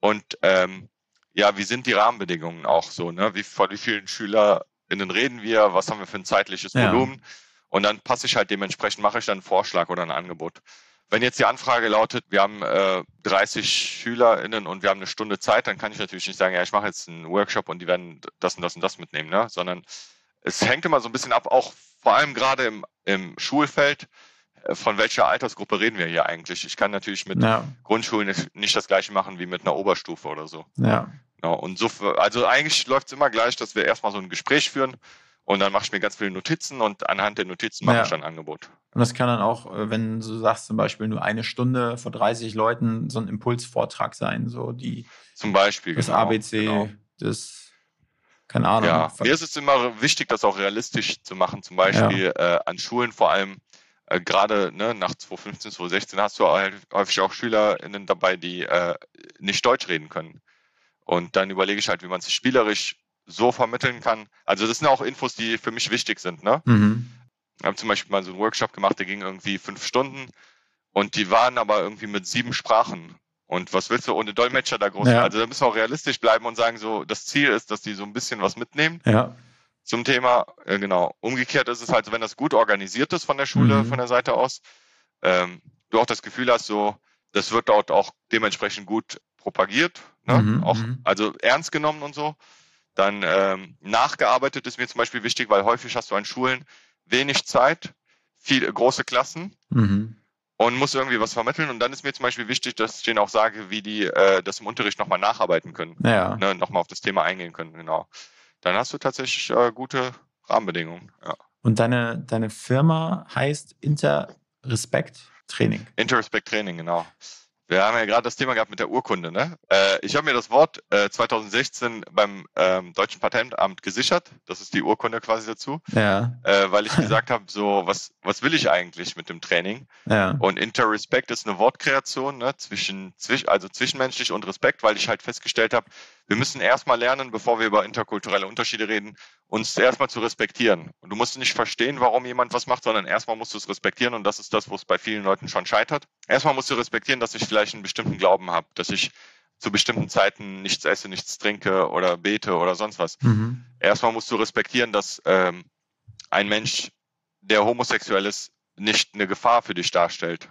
Und ähm, ja, wie sind die Rahmenbedingungen auch so? Ne? Wie, vor wie vielen SchülerInnen reden wir? Was haben wir für ein zeitliches ja. Volumen? Und dann passe ich halt dementsprechend, mache ich dann einen Vorschlag oder ein Angebot. Wenn jetzt die Anfrage lautet, wir haben äh, 30 SchülerInnen und wir haben eine Stunde Zeit, dann kann ich natürlich nicht sagen, ja, ich mache jetzt einen Workshop und die werden das und das und das mitnehmen, ne? sondern es hängt immer so ein bisschen ab, auch vor allem gerade im, im Schulfeld, äh, von welcher Altersgruppe reden wir hier eigentlich? Ich kann natürlich mit ja. Grundschulen nicht das gleiche machen wie mit einer Oberstufe oder so. Ja. Genau. Und so, also eigentlich läuft es immer gleich, dass wir erstmal so ein Gespräch führen und dann mache ich mir ganz viele Notizen und anhand der Notizen mache ja. ich dann ein Angebot. Und das kann dann auch, äh, wenn du sagst, zum Beispiel nur eine Stunde vor 30 Leuten so ein Impulsvortrag sein, so die zum Beispiel das genau, ABC, genau. das keine Ahnung. Ja, mir ist es immer wichtig, das auch realistisch zu machen. Zum Beispiel ja. äh, an Schulen vor allem, äh, gerade ne, nach 2015, 2016 hast du halt häufig auch SchülerInnen dabei, die äh, nicht Deutsch reden können. Und dann überlege ich halt, wie man sich spielerisch so vermitteln kann. Also das sind auch Infos, die für mich wichtig sind. Ne? Mhm. Ich habe zum Beispiel mal so einen Workshop gemacht, der ging irgendwie fünf Stunden und die waren aber irgendwie mit sieben Sprachen. Und was willst du ohne Dolmetscher da groß? Ja. Also da müssen wir auch realistisch bleiben und sagen, so das Ziel ist, dass die so ein bisschen was mitnehmen. Ja. Zum Thema, äh, genau. Umgekehrt ist es halt, wenn das gut organisiert ist von der Schule, mhm. von der Seite aus, ähm, du auch das Gefühl hast, so, das wird dort auch dementsprechend gut propagiert, ne? Mhm. auch mhm. also ernst genommen und so. Dann ähm, nachgearbeitet ist mir zum Beispiel wichtig, weil häufig hast du an Schulen wenig Zeit, viele große Klassen mhm. und muss irgendwie was vermitteln. Und dann ist mir zum Beispiel wichtig, dass ich denen auch sage, wie die äh, das im Unterricht nochmal nacharbeiten können. Ja. Ne, nochmal auf das Thema eingehen können, genau. Dann hast du tatsächlich äh, gute Rahmenbedingungen. Ja. Und deine, deine Firma heißt Interrespect Training. Interrespect Training, genau. Wir haben ja gerade das Thema gehabt mit der Urkunde. Ne? Äh, ich habe mir das Wort äh, 2016 beim ähm, Deutschen Patentamt gesichert. Das ist die Urkunde quasi dazu. Ja. Äh, weil ich gesagt habe, so, was, was will ich eigentlich mit dem Training? Ja. Und Interrespect ist eine Wortkreation, ne? zwischen, zwischen, also zwischenmenschlich und Respekt, weil ich halt festgestellt habe, wir müssen erstmal lernen, bevor wir über interkulturelle Unterschiede reden, uns erstmal zu respektieren. Und du musst nicht verstehen, warum jemand was macht, sondern erstmal musst du es respektieren und das ist das, wo es bei vielen Leuten schon scheitert. Erstmal musst du respektieren, dass ich vielleicht einen bestimmten Glauben habe, dass ich zu bestimmten Zeiten nichts esse, nichts trinke oder bete oder sonst was. Mhm. Erstmal musst du respektieren, dass ähm, ein Mensch, der homosexuell ist, nicht eine Gefahr für dich darstellt.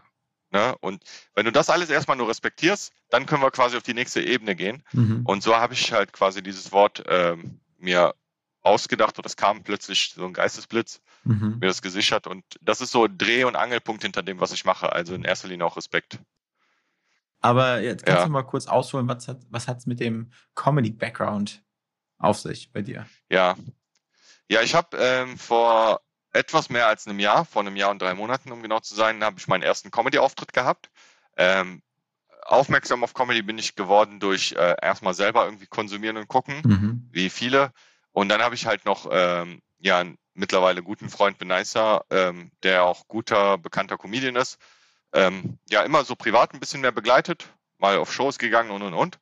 Ne? Und wenn du das alles erstmal nur respektierst, dann können wir quasi auf die nächste Ebene gehen. Mhm. Und so habe ich halt quasi dieses Wort ähm, mir ausgedacht und das kam plötzlich so ein Geistesblitz, mhm. mir das gesichert. Und das ist so Dreh- und Angelpunkt hinter dem, was ich mache. Also in erster Linie auch Respekt. Aber jetzt kannst ja. du mal kurz ausholen, was hat was hat's mit dem Comedy-Background auf sich bei dir? Ja. Ja, ich habe ähm, vor etwas mehr als einem Jahr, vor einem Jahr und drei Monaten, um genau zu sein, habe ich meinen ersten Comedy-Auftritt gehabt. Ähm, aufmerksam auf Comedy bin ich geworden durch äh, erstmal selber irgendwie konsumieren und gucken, mhm. wie viele. Und dann habe ich halt noch ähm, ja einen mittlerweile guten Freund Benaisa, ähm, der auch guter, bekannter Comedian ist. Ähm, ja, immer so privat ein bisschen mehr begleitet, mal auf Shows gegangen und und und.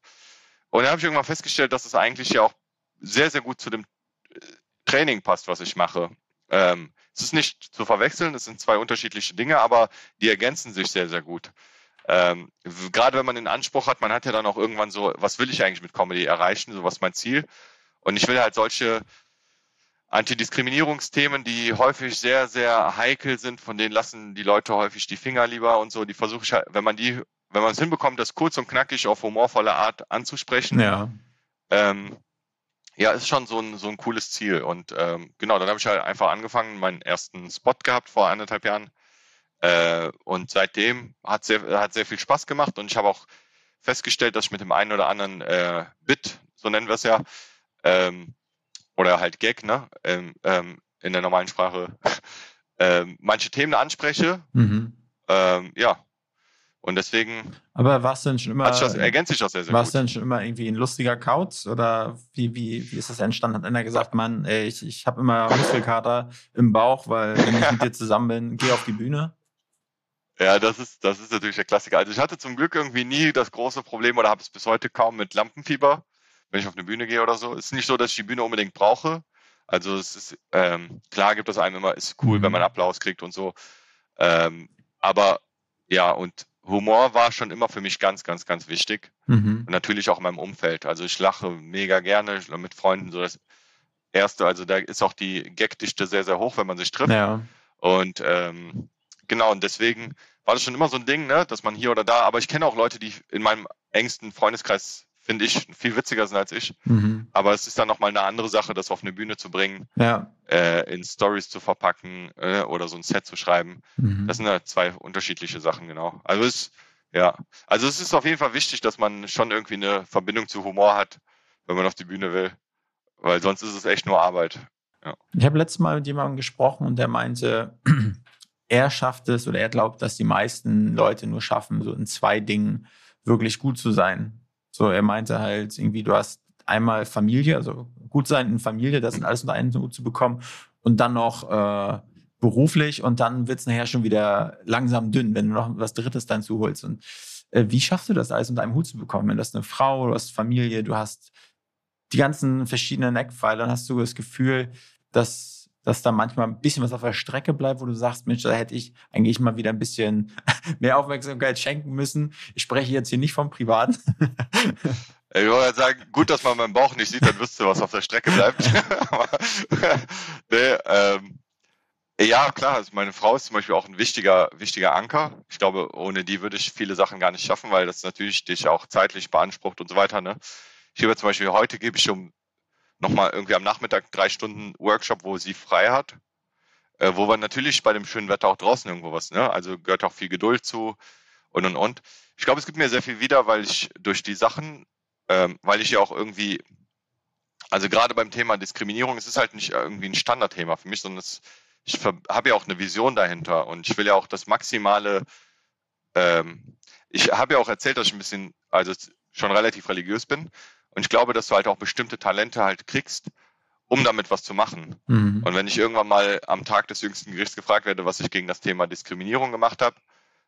Und dann habe ich irgendwann festgestellt, dass es eigentlich ja auch sehr, sehr gut zu dem äh, Training passt, was ich mache. Ähm, es ist nicht zu verwechseln, es sind zwei unterschiedliche Dinge, aber die ergänzen sich sehr, sehr gut. Ähm, gerade wenn man den Anspruch hat, man hat ja dann auch irgendwann so, was will ich eigentlich mit Comedy erreichen, so was ist mein Ziel. Und ich will halt solche Antidiskriminierungsthemen, die häufig sehr, sehr heikel sind, von denen lassen die Leute häufig die Finger lieber und so, die versuche ich halt, wenn man die, wenn man es hinbekommt, das kurz und knackig auf humorvolle Art anzusprechen, ja. ähm, ja, ist schon so ein, so ein cooles Ziel. Und ähm, genau, dann habe ich halt einfach angefangen, meinen ersten Spot gehabt vor anderthalb Jahren. Äh, und seitdem hat sehr, hat sehr viel Spaß gemacht und ich habe auch festgestellt, dass ich mit dem einen oder anderen äh, Bit, so nennen wir es ja, ähm, oder halt Gag, ne, ähm, ähm, in der normalen Sprache, ähm, manche Themen anspreche. Mhm. Ähm, ja, und deswegen. Aber war es denn schon immer. Das, ergänzt sich das sehr, sehr War es denn schon immer irgendwie ein lustiger Kauz? Oder wie, wie, wie ist das entstanden? Hat einer gesagt, Mann, ey, ich, ich habe immer Muskelkater im Bauch, weil wenn ich mit dir zusammen bin, geh auf die Bühne? Ja, das ist, das ist natürlich der Klassiker. Also ich hatte zum Glück irgendwie nie das große Problem oder habe es bis heute kaum mit Lampenfieber, wenn ich auf eine Bühne gehe oder so. Es ist nicht so, dass ich die Bühne unbedingt brauche. Also es ist, ähm, klar gibt es einem immer, ist cool, mhm. wenn man Applaus kriegt und so. Ähm, aber ja, und Humor war schon immer für mich ganz, ganz, ganz wichtig. Mhm. Und natürlich auch in meinem Umfeld. Also ich lache mega gerne mit Freunden. So das Erste, also da ist auch die Gagdichte sehr, sehr hoch, wenn man sich trifft. Ja. Und ähm, genau, und deswegen war das schon immer so ein Ding, ne, dass man hier oder da, aber ich kenne auch Leute, die in meinem engsten Freundeskreis finde ich, viel witziger sind als ich. Mhm. Aber es ist dann nochmal eine andere Sache, das auf eine Bühne zu bringen, ja. äh, in Stories zu verpacken äh, oder so ein Set zu schreiben. Mhm. Das sind ja zwei unterschiedliche Sachen, genau. Also es, ja, also es ist auf jeden Fall wichtig, dass man schon irgendwie eine Verbindung zu Humor hat, wenn man auf die Bühne will. Weil sonst ist es echt nur Arbeit. Ja. Ich habe letztes Mal mit jemandem gesprochen und der meinte, er schafft es oder er glaubt, dass die meisten Leute nur schaffen, so in zwei Dingen wirklich gut zu sein. So, er meinte halt irgendwie, du hast einmal Familie, also gut sein in Familie, das sind alles unter einen Hut zu bekommen und dann noch äh, beruflich und dann wird es nachher schon wieder langsam dünn, wenn du noch was Drittes dann zuholst. Und äh, wie schaffst du das alles unter einem Hut zu bekommen? Wenn das eine Frau, du hast Familie, du hast die ganzen verschiedenen Eckpfeiler, dann hast du das Gefühl, dass dass da manchmal ein bisschen was auf der Strecke bleibt, wo du sagst, Mensch, da hätte ich eigentlich mal wieder ein bisschen mehr Aufmerksamkeit schenken müssen. Ich spreche jetzt hier nicht vom Privaten. Ich wollte sagen, gut, dass man meinen Bauch nicht sieht, dann wüsste du, was auf der Strecke bleibt. nee, ähm, ja, klar, also meine Frau ist zum Beispiel auch ein wichtiger, wichtiger Anker. Ich glaube, ohne die würde ich viele Sachen gar nicht schaffen, weil das natürlich dich auch zeitlich beansprucht und so weiter. Ne? Ich gebe zum Beispiel heute gebe ich um nochmal irgendwie am Nachmittag drei Stunden Workshop, wo sie frei hat. Äh, wo wir natürlich bei dem schönen Wetter auch draußen irgendwo was, ne? Also gehört auch viel Geduld zu und und und. Ich glaube, es gibt mir sehr viel wieder, weil ich durch die Sachen, ähm, weil ich ja auch irgendwie, also gerade beim Thema Diskriminierung, es ist halt nicht irgendwie ein Standardthema für mich, sondern es, ich habe ja auch eine Vision dahinter und ich will ja auch das maximale, ähm, ich habe ja auch erzählt, dass ich ein bisschen, also schon relativ religiös bin und ich glaube, dass du halt auch bestimmte Talente halt kriegst, um damit was zu machen. Mhm. Und wenn ich irgendwann mal am Tag des jüngsten Gerichts gefragt werde, was ich gegen das Thema Diskriminierung gemacht habe,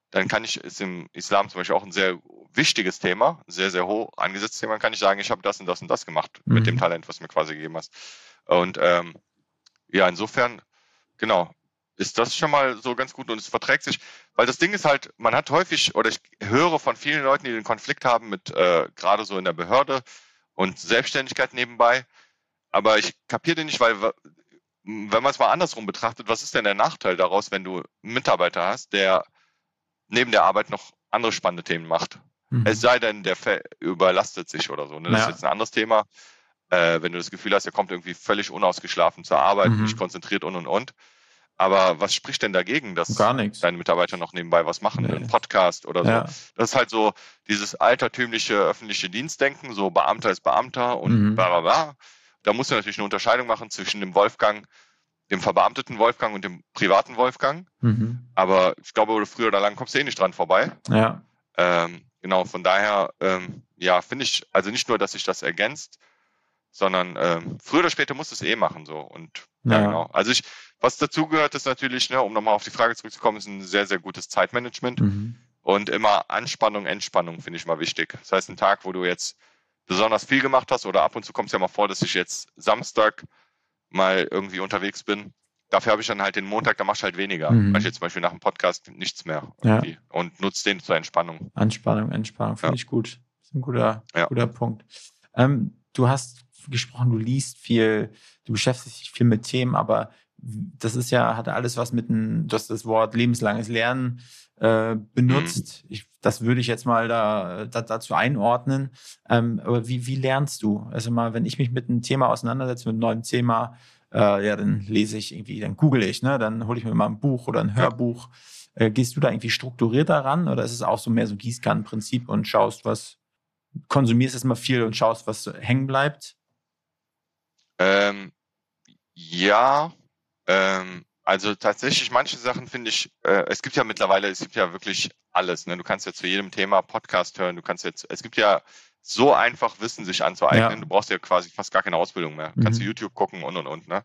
dann kann ich, ist im Islam zum Beispiel auch ein sehr wichtiges Thema, sehr, sehr hoch angesetztes Thema, kann ich sagen, ich habe das und das und das gemacht mhm. mit dem Talent, was mir quasi gegeben hast. Und ähm, ja, insofern, genau, ist das schon mal so ganz gut und es verträgt sich, weil das Ding ist halt, man hat häufig, oder ich höre von vielen Leuten, die den Konflikt haben mit, äh, gerade so in der Behörde, und Selbstständigkeit nebenbei. Aber ich kapiere den nicht, weil wenn man es mal andersrum betrachtet, was ist denn der Nachteil daraus, wenn du einen Mitarbeiter hast, der neben der Arbeit noch andere spannende Themen macht? Mhm. Es sei denn, der überlastet sich oder so. Ne? Das ja. ist jetzt ein anderes Thema. Äh, wenn du das Gefühl hast, er kommt irgendwie völlig unausgeschlafen zur Arbeit, mhm. nicht konzentriert und und und. Aber was spricht denn dagegen, dass deine Mitarbeiter noch nebenbei was machen, nee. einen Podcast oder so? Ja. Das ist halt so dieses altertümliche öffentliche Dienstdenken, so Beamter ist Beamter und mhm. bla bla bla. Da musst du natürlich eine Unterscheidung machen zwischen dem Wolfgang, dem verbeamteten Wolfgang und dem privaten Wolfgang. Mhm. Aber ich glaube, früher oder lang kommst du eh nicht dran vorbei. Ja. Ähm, genau, von daher, ähm, ja, finde ich, also nicht nur, dass sich das ergänzt, sondern ähm, früher oder später musst du es eh machen so. Und ja, ja genau. Also ich, was dazugehört, ist natürlich, ne, um nochmal auf die Frage zurückzukommen, ist ein sehr, sehr gutes Zeitmanagement. Mhm. Und immer Anspannung, Entspannung finde ich mal wichtig. Das heißt, ein Tag, wo du jetzt besonders viel gemacht hast oder ab und zu kommt es ja mal vor, dass ich jetzt Samstag mal irgendwie unterwegs bin. Dafür habe ich dann halt den Montag, da machst du halt weniger. Mhm. Weil ich jetzt zum Beispiel nach dem Podcast nichts mehr irgendwie ja. und nutze den zur Entspannung. Anspannung, Entspannung, finde ja. ich gut. Das ist ein guter, ja. guter Punkt. Ähm, du hast gesprochen, du liest viel, du beschäftigst dich viel mit Themen, aber das ist ja, hat alles was mit einem, du hast das Wort lebenslanges Lernen äh, benutzt. Mhm. Ich, das würde ich jetzt mal da, da dazu einordnen. Ähm, aber wie, wie lernst du? Also mal, wenn ich mich mit einem Thema auseinandersetze, mit einem neuen Thema, äh, ja, dann lese ich irgendwie, dann google ich, ne? Dann hole ich mir mal ein Buch oder ein Hörbuch. Äh, gehst du da irgendwie strukturiert daran oder ist es auch so mehr so Gießkannenprinzip und schaust, was, konsumierst erstmal viel und schaust, was hängen bleibt? Ähm, ja, ähm, also tatsächlich, manche Sachen finde ich, äh, es gibt ja mittlerweile, es gibt ja wirklich alles. Ne? Du kannst ja zu jedem Thema Podcast hören, du kannst jetzt, es gibt ja so einfach Wissen sich anzueignen. Ja. Du brauchst ja quasi fast gar keine Ausbildung mehr. Mhm. Kannst du YouTube gucken und und und. Ne?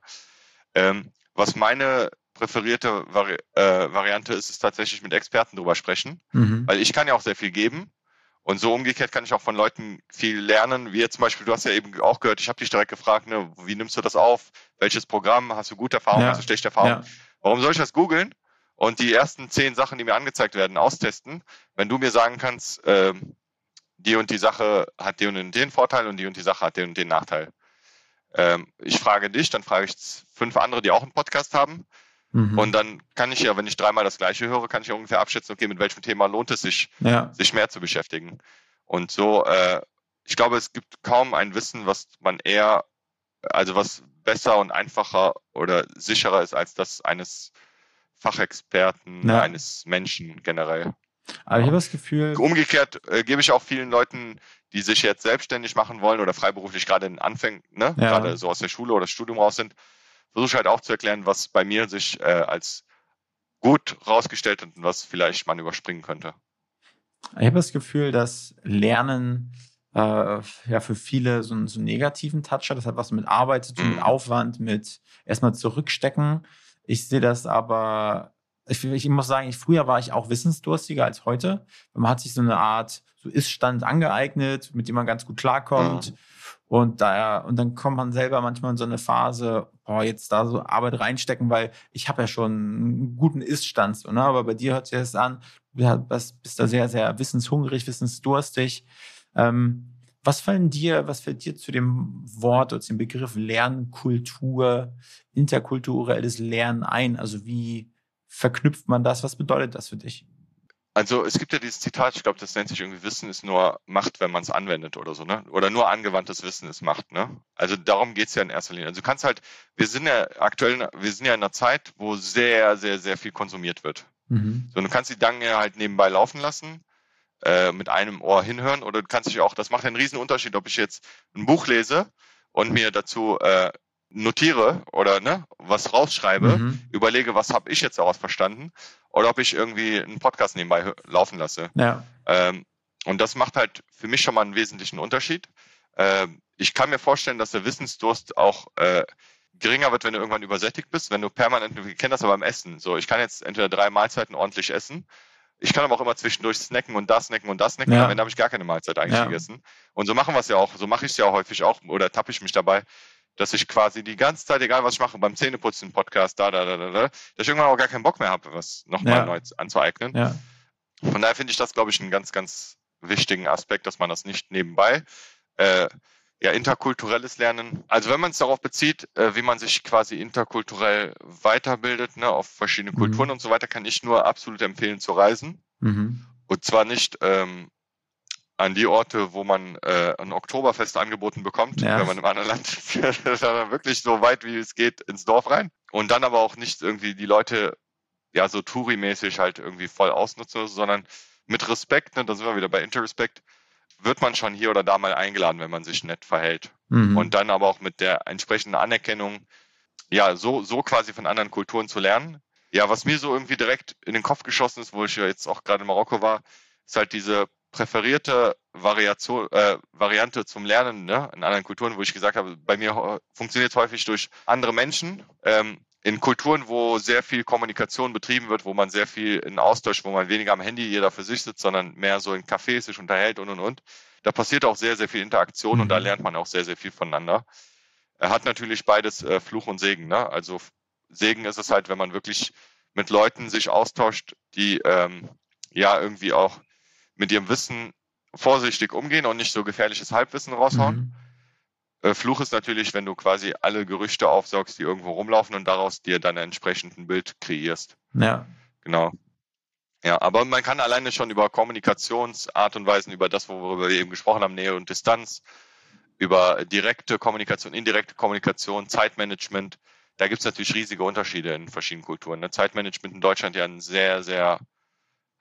Ähm, was meine präferierte Vari äh, Variante ist, ist tatsächlich mit Experten drüber sprechen, mhm. weil ich kann ja auch sehr viel geben und so umgekehrt kann ich auch von Leuten viel lernen, wie jetzt zum Beispiel, du hast ja eben auch gehört, ich habe dich direkt gefragt, ne, wie nimmst du das auf? Welches Programm? Hast du gute Erfahrungen? Ja. Hast du schlechte Erfahrungen? Ja. Warum soll ich das googeln und die ersten zehn Sachen, die mir angezeigt werden, austesten, wenn du mir sagen kannst, ähm, die und die Sache hat den und den Vorteil und die und die Sache hat den und den Nachteil. Ähm, ich frage dich, dann frage ich fünf andere, die auch einen Podcast haben Mhm. Und dann kann ich ja, wenn ich dreimal das Gleiche höre, kann ich ungefähr abschätzen, okay, mit welchem Thema lohnt es sich, ja. sich mehr zu beschäftigen. Und so, äh, ich glaube, es gibt kaum ein Wissen, was man eher, also was besser und einfacher oder sicherer ist als das eines Fachexperten, ja. eines Menschen generell. Aber ich habe das Gefühl. Umgekehrt äh, gebe ich auch vielen Leuten, die sich jetzt selbstständig machen wollen oder freiberuflich gerade in Anfängen, ne, ja. gerade so aus der Schule oder Studium raus sind, versuche ich halt auch zu erklären, was bei mir sich äh, als gut rausgestellt hat und was vielleicht man überspringen könnte. Ich habe das Gefühl, dass Lernen äh, ja für viele so einen, so einen negativen Touch hat. Das hat was mit Arbeit zu tun, mhm. mit Aufwand, mit erstmal zurückstecken. Ich sehe das aber ich, ich muss sagen, ich, früher war ich auch wissensdurstiger als heute. Man hat sich so eine Art so Ist-Stand angeeignet, mit dem man ganz gut klarkommt. Mhm. Und da, und dann kommt man selber manchmal in so eine Phase, boah, jetzt da so Arbeit reinstecken, weil ich habe ja schon einen guten Ist-Stand. So, ne? Aber bei dir hört sich das an, du bist da sehr, sehr wissenshungrig, wissensdurstig. Ähm, was fallen dir, was fällt dir zu dem Wort oder zu dem Begriff Lernkultur, interkulturelles Lernen ein? Also wie, verknüpft man das? Was bedeutet das für dich? Also es gibt ja dieses Zitat, ich glaube, das nennt sich irgendwie Wissen ist nur Macht, wenn man es anwendet oder so, ne? Oder nur angewandtes Wissen ist Macht, ne? Also darum geht's ja in erster Linie. Also du kannst halt, wir sind ja aktuell, wir sind ja in einer Zeit, wo sehr, sehr, sehr viel konsumiert wird. Mhm. So, du kannst die Dinge halt nebenbei laufen lassen, äh, mit einem Ohr hinhören, oder du kannst dich auch, das macht einen riesen Unterschied, ob ich jetzt ein Buch lese und mir dazu äh, notiere oder ne, was rausschreibe, mhm. überlege, was habe ich jetzt daraus verstanden oder ob ich irgendwie einen Podcast nebenbei laufen lasse. Ja. Ähm, und das macht halt für mich schon mal einen wesentlichen Unterschied. Ähm, ich kann mir vorstellen, dass der Wissensdurst auch äh, geringer wird, wenn du irgendwann übersättigt bist, wenn du permanent, wir kennen das aber beim Essen, so ich kann jetzt entweder drei Mahlzeiten ordentlich essen, ich kann aber auch immer zwischendurch snacken und das snacken und das snacken, ja. am Ende habe ich gar keine Mahlzeit eigentlich ja. gegessen. Und so machen wir es ja auch, so mache ich es ja auch häufig auch, oder tappe ich mich dabei, dass ich quasi die ganze Zeit, egal was ich mache, beim Zähneputzen, Podcast, da, da, da, da, da, dass ich irgendwann auch gar keinen Bock mehr habe, was nochmal ja. neu anzueignen. Ja. Von daher finde ich das, glaube ich, einen ganz, ganz wichtigen Aspekt, dass man das nicht nebenbei, äh, ja, interkulturelles Lernen. Also wenn man es darauf bezieht, äh, wie man sich quasi interkulturell weiterbildet, ne, auf verschiedene Kulturen mhm. und so weiter, kann ich nur absolut empfehlen zu reisen. Mhm. Und zwar nicht ähm, an die Orte, wo man äh, ein Oktoberfest angeboten bekommt, ja. wenn man im anderen Land ist, wirklich so weit wie es geht ins Dorf rein. Und dann aber auch nicht irgendwie die Leute ja so Touri-mäßig halt irgendwie voll ausnutzen, sondern mit Respekt, ne, da sind wir wieder bei Interrespect, wird man schon hier oder da mal eingeladen, wenn man sich nett verhält. Mhm. Und dann aber auch mit der entsprechenden Anerkennung, ja, so, so quasi von anderen Kulturen zu lernen. Ja, was mir so irgendwie direkt in den Kopf geschossen ist, wo ich ja jetzt auch gerade in Marokko war, ist halt diese präferierte Variation, äh, Variante zum Lernen ne, in anderen Kulturen, wo ich gesagt habe, bei mir funktioniert es häufig durch andere Menschen. Ähm, in Kulturen, wo sehr viel Kommunikation betrieben wird, wo man sehr viel in Austausch, wo man weniger am Handy jeder für sich sitzt, sondern mehr so in Cafés sich unterhält und und und. Da passiert auch sehr, sehr viel Interaktion mhm. und da mhm. lernt man auch sehr, sehr viel voneinander. Er hat natürlich beides äh, Fluch und Segen. Ne? Also Segen ist es halt, wenn man wirklich mit Leuten sich austauscht, die ähm, ja irgendwie auch mit ihrem Wissen vorsichtig umgehen und nicht so gefährliches Halbwissen raushauen. Mhm. Äh, Fluch ist natürlich, wenn du quasi alle Gerüchte aufsaugst, die irgendwo rumlaufen und daraus dir dann entsprechend ein Bild kreierst. Ja. Genau. Ja, aber man kann alleine schon über Kommunikationsart und Weisen, über das, worüber wir eben gesprochen haben, Nähe und Distanz, über direkte Kommunikation, indirekte Kommunikation, Zeitmanagement, da gibt es natürlich riesige Unterschiede in verschiedenen Kulturen. Ne? Zeitmanagement in Deutschland ja ein sehr, sehr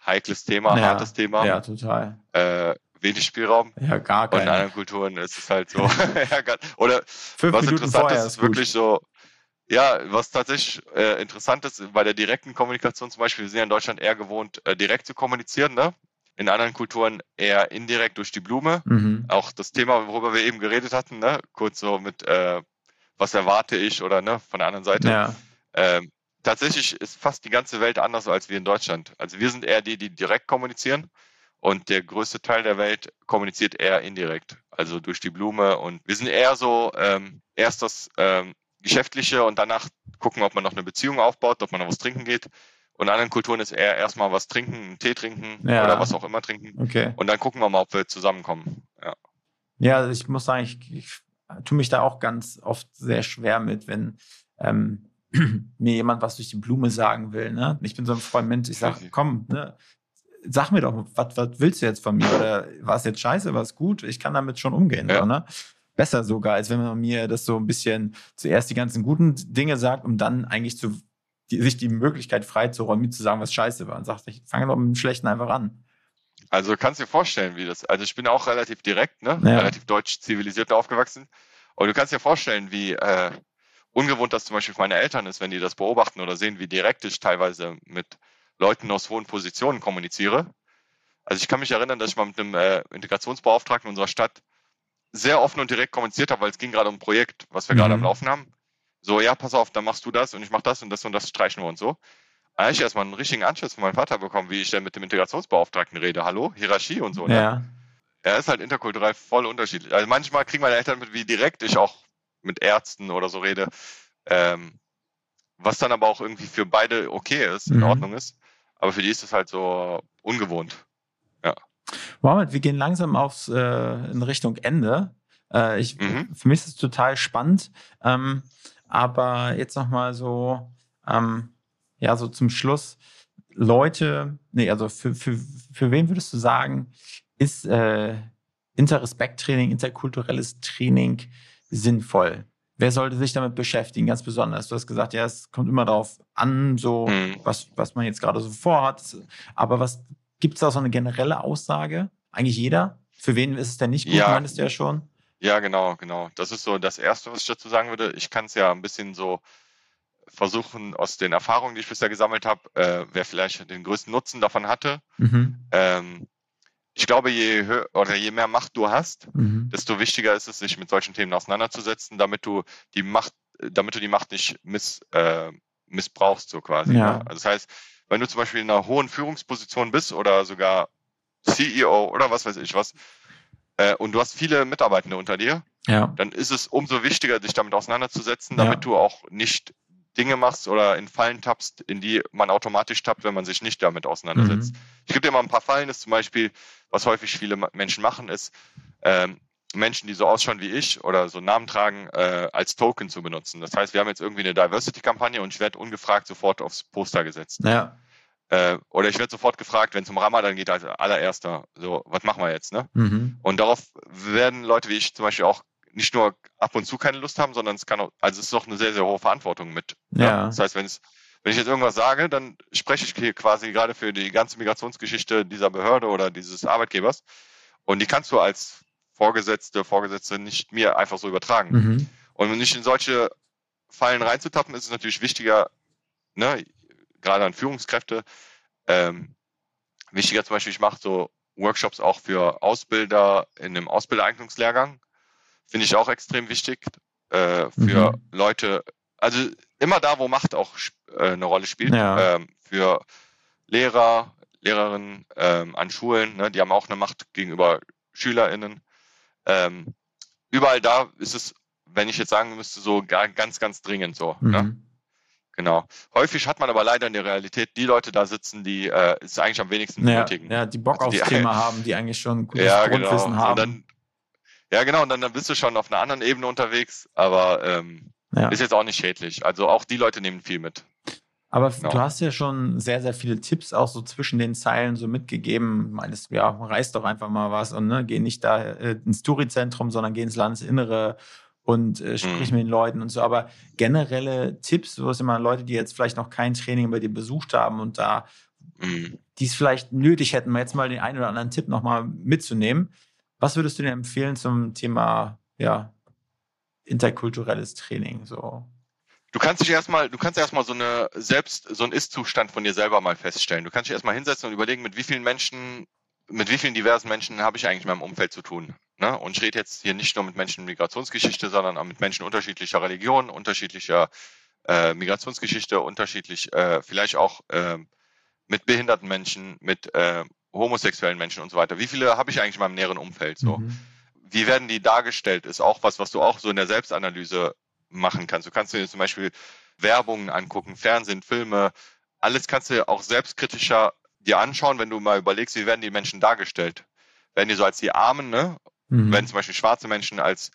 heikles Thema, ja, hartes Thema. Ja, total. Äh, wenig Spielraum. Ja, gar kein. Und in anderen Kulturen ist es halt so. Oder Fünf was Minuten interessant ist, ist wirklich so, ja, was tatsächlich äh, interessant ist, bei der direkten Kommunikation zum Beispiel, wir sind ja in Deutschland eher gewohnt, äh, direkt zu kommunizieren, ne? In anderen Kulturen eher indirekt durch die Blume. Mhm. Auch das Thema, worüber wir eben geredet hatten, ne? Kurz so mit, äh, was erwarte ich oder ne, von der anderen Seite. Ja. Ähm, tatsächlich ist fast die ganze Welt anders als wir in Deutschland. Also wir sind eher die, die direkt kommunizieren und der größte Teil der Welt kommuniziert eher indirekt, also durch die Blume. Und wir sind eher so ähm, erst das ähm, Geschäftliche und danach gucken, ob man noch eine Beziehung aufbaut, ob man noch was trinken geht. Und in anderen Kulturen ist eher erstmal was trinken, einen Tee trinken ja. oder was auch immer trinken. Okay. Und dann gucken wir mal, ob wir zusammenkommen. Ja, ja also ich muss sagen, ich, ich tue mich da auch ganz oft sehr schwer mit, wenn ähm, mir jemand was durch die Blume sagen will. Ne? Ich bin so ein Freund Mensch, ich sage, komm, ne? sag mir doch, was, was willst du jetzt von mir? Oder war es jetzt scheiße, war es gut? Ich kann damit schon umgehen. Ja. So, ne? Besser sogar, als wenn man mir das so ein bisschen zuerst die ganzen guten Dinge sagt, um dann eigentlich zu, die, sich die Möglichkeit freizuräumen, mir zu sagen, was scheiße war. Und sagt, ich fange doch mit dem Schlechten einfach an. Also kannst du dir vorstellen, wie das, also ich bin auch relativ direkt, ne? Ja. relativ deutsch zivilisiert aufgewachsen. Und du kannst dir vorstellen, wie äh, ungewohnt das zum Beispiel für meine Eltern ist, wenn die das beobachten oder sehen, wie direkt ich teilweise mit Leuten aus hohen Positionen kommuniziere. Also ich kann mich erinnern, dass ich mal mit einem äh, Integrationsbeauftragten unserer Stadt sehr offen und direkt kommuniziert habe, weil es ging gerade um ein Projekt, was wir mhm. gerade am Laufen haben. So, ja, pass auf, dann machst du das und ich mach das und das und das streichen wir und so. Da habe ich erstmal einen richtigen Anschluss von meinem Vater bekommen, wie ich denn mit dem Integrationsbeauftragten rede. Hallo, Hierarchie und so. Ne? Ja. Er ist halt interkulturell voll unterschiedlich. Also manchmal kriegen meine Eltern mit, wie direkt ich auch mit Ärzten oder so rede. Ähm, was dann aber auch irgendwie für beide okay ist, in mhm. Ordnung ist. Aber für die ist es halt so ungewohnt. Ja. Mohammed, wir gehen langsam aufs, äh, in Richtung Ende. Äh, ich, mhm. Für mich ist es total spannend. Ähm, aber jetzt nochmal so, ähm, ja, so zum Schluss. Leute, nee, also für, für, für wen würdest du sagen, ist äh, Interrespekt-Training, interkulturelles Training sinnvoll? Wer sollte sich damit beschäftigen, ganz besonders? Du hast gesagt, ja, es kommt immer darauf an, so mhm. was, was man jetzt gerade so vorhat. Aber was gibt es da so eine generelle Aussage? Eigentlich jeder? Für wen ist es denn nicht gut, ja. meinst du ja schon? Ja, genau, genau. Das ist so das Erste, was ich dazu sagen würde. Ich kann es ja ein bisschen so versuchen, aus den Erfahrungen, die ich bisher gesammelt habe, äh, wer vielleicht den größten Nutzen davon hatte. Mhm. Ähm, ich glaube, je höher oder je mehr Macht du hast, mhm. desto wichtiger ist es, sich mit solchen Themen auseinanderzusetzen, damit du die Macht, damit du die Macht nicht miss, äh, missbrauchst, so quasi. Ja. Ne? Also das heißt, wenn du zum Beispiel in einer hohen Führungsposition bist oder sogar CEO oder was weiß ich was, äh, und du hast viele Mitarbeitende unter dir, ja. dann ist es umso wichtiger, dich damit auseinanderzusetzen, damit ja. du auch nicht Dinge machst oder in Fallen tappst, in die man automatisch tappt, wenn man sich nicht damit auseinandersetzt. Mhm. Ich gebe dir mal ein paar Fallen. Das ist zum Beispiel, was häufig viele Menschen machen, ist, ähm, Menschen, die so ausschauen wie ich oder so Namen tragen, äh, als Token zu benutzen. Das heißt, wir haben jetzt irgendwie eine Diversity-Kampagne und ich werde ungefragt sofort aufs Poster gesetzt. Ja. Äh, oder ich werde sofort gefragt, wenn es um Ramadan geht, als allererster, so, was machen wir jetzt, ne? Mhm. Und darauf werden Leute wie ich zum Beispiel auch nicht nur ab und zu keine Lust haben, sondern es kann auch, also es ist doch eine sehr, sehr hohe Verantwortung mit. Ja. ja. Das heißt, wenn es, wenn ich jetzt irgendwas sage, dann spreche ich hier quasi gerade für die ganze Migrationsgeschichte dieser Behörde oder dieses Arbeitgebers. Und die kannst du als Vorgesetzte, Vorgesetzte nicht mir einfach so übertragen. Mhm. Und nicht in solche Fallen reinzutappen, ist es natürlich wichtiger, ne, gerade an Führungskräfte, ähm, wichtiger zum Beispiel, ich mache so Workshops auch für Ausbilder in einem Ausbildereignungslehrgang finde ich auch extrem wichtig äh, für mhm. Leute, also immer da, wo Macht auch äh, eine Rolle spielt, ja. ähm, für Lehrer, Lehrerinnen ähm, an Schulen, ne, die haben auch eine Macht gegenüber SchülerInnen. Ähm, überall da ist es, wenn ich jetzt sagen müsste, so ganz, ganz dringend so. Ne? Mhm. Ne? Genau. Häufig hat man aber leider in der Realität die Leute da sitzen, die äh, es eigentlich am wenigsten ja, benötigen. Ja, die Bock also aufs Thema haben, die eigentlich schon gutes ja, genau. Grundwissen genau. haben. Und dann, ja, genau, und dann, dann bist du schon auf einer anderen Ebene unterwegs, aber ähm, ja. ist jetzt auch nicht schädlich. Also auch die Leute nehmen viel mit. Aber genau. du hast ja schon sehr, sehr viele Tipps auch so zwischen den Zeilen so mitgegeben. Meinst, ja, reiß doch einfach mal was und ne, geh nicht da äh, ins Touri-Zentrum, sondern geh ins Landesinnere und äh, sprich mhm. mit den Leuten und so. Aber generelle Tipps, so was immer Leute, die jetzt vielleicht noch kein Training bei dir besucht haben und da, mhm. die es vielleicht nötig hätten, jetzt mal den einen oder anderen Tipp nochmal mitzunehmen. Was würdest du dir empfehlen zum Thema ja, interkulturelles Training? So? Du kannst dich erstmal, du kannst erstmal so eine selbst, so einen Ist-Zustand von dir selber mal feststellen. Du kannst dich erstmal hinsetzen und überlegen, mit wie vielen Menschen, mit wie vielen diversen Menschen habe ich eigentlich in meinem Umfeld zu tun. Ne? Und ich rede jetzt hier nicht nur mit Menschen Migrationsgeschichte, sondern auch mit Menschen unterschiedlicher Religion, unterschiedlicher äh, Migrationsgeschichte, unterschiedlich, äh, vielleicht auch äh, mit behinderten Menschen, mit äh, homosexuellen Menschen und so weiter. Wie viele habe ich eigentlich in meinem näheren Umfeld? So, mhm. wie werden die dargestellt? Ist auch was, was du auch so in der Selbstanalyse machen kannst. Du kannst dir zum Beispiel Werbungen angucken, Fernsehen, Filme, alles kannst du auch selbstkritischer dir anschauen, wenn du mal überlegst, wie werden die Menschen dargestellt? Werden die so als die Armen, ne? Mhm. Werden zum Beispiel schwarze Menschen als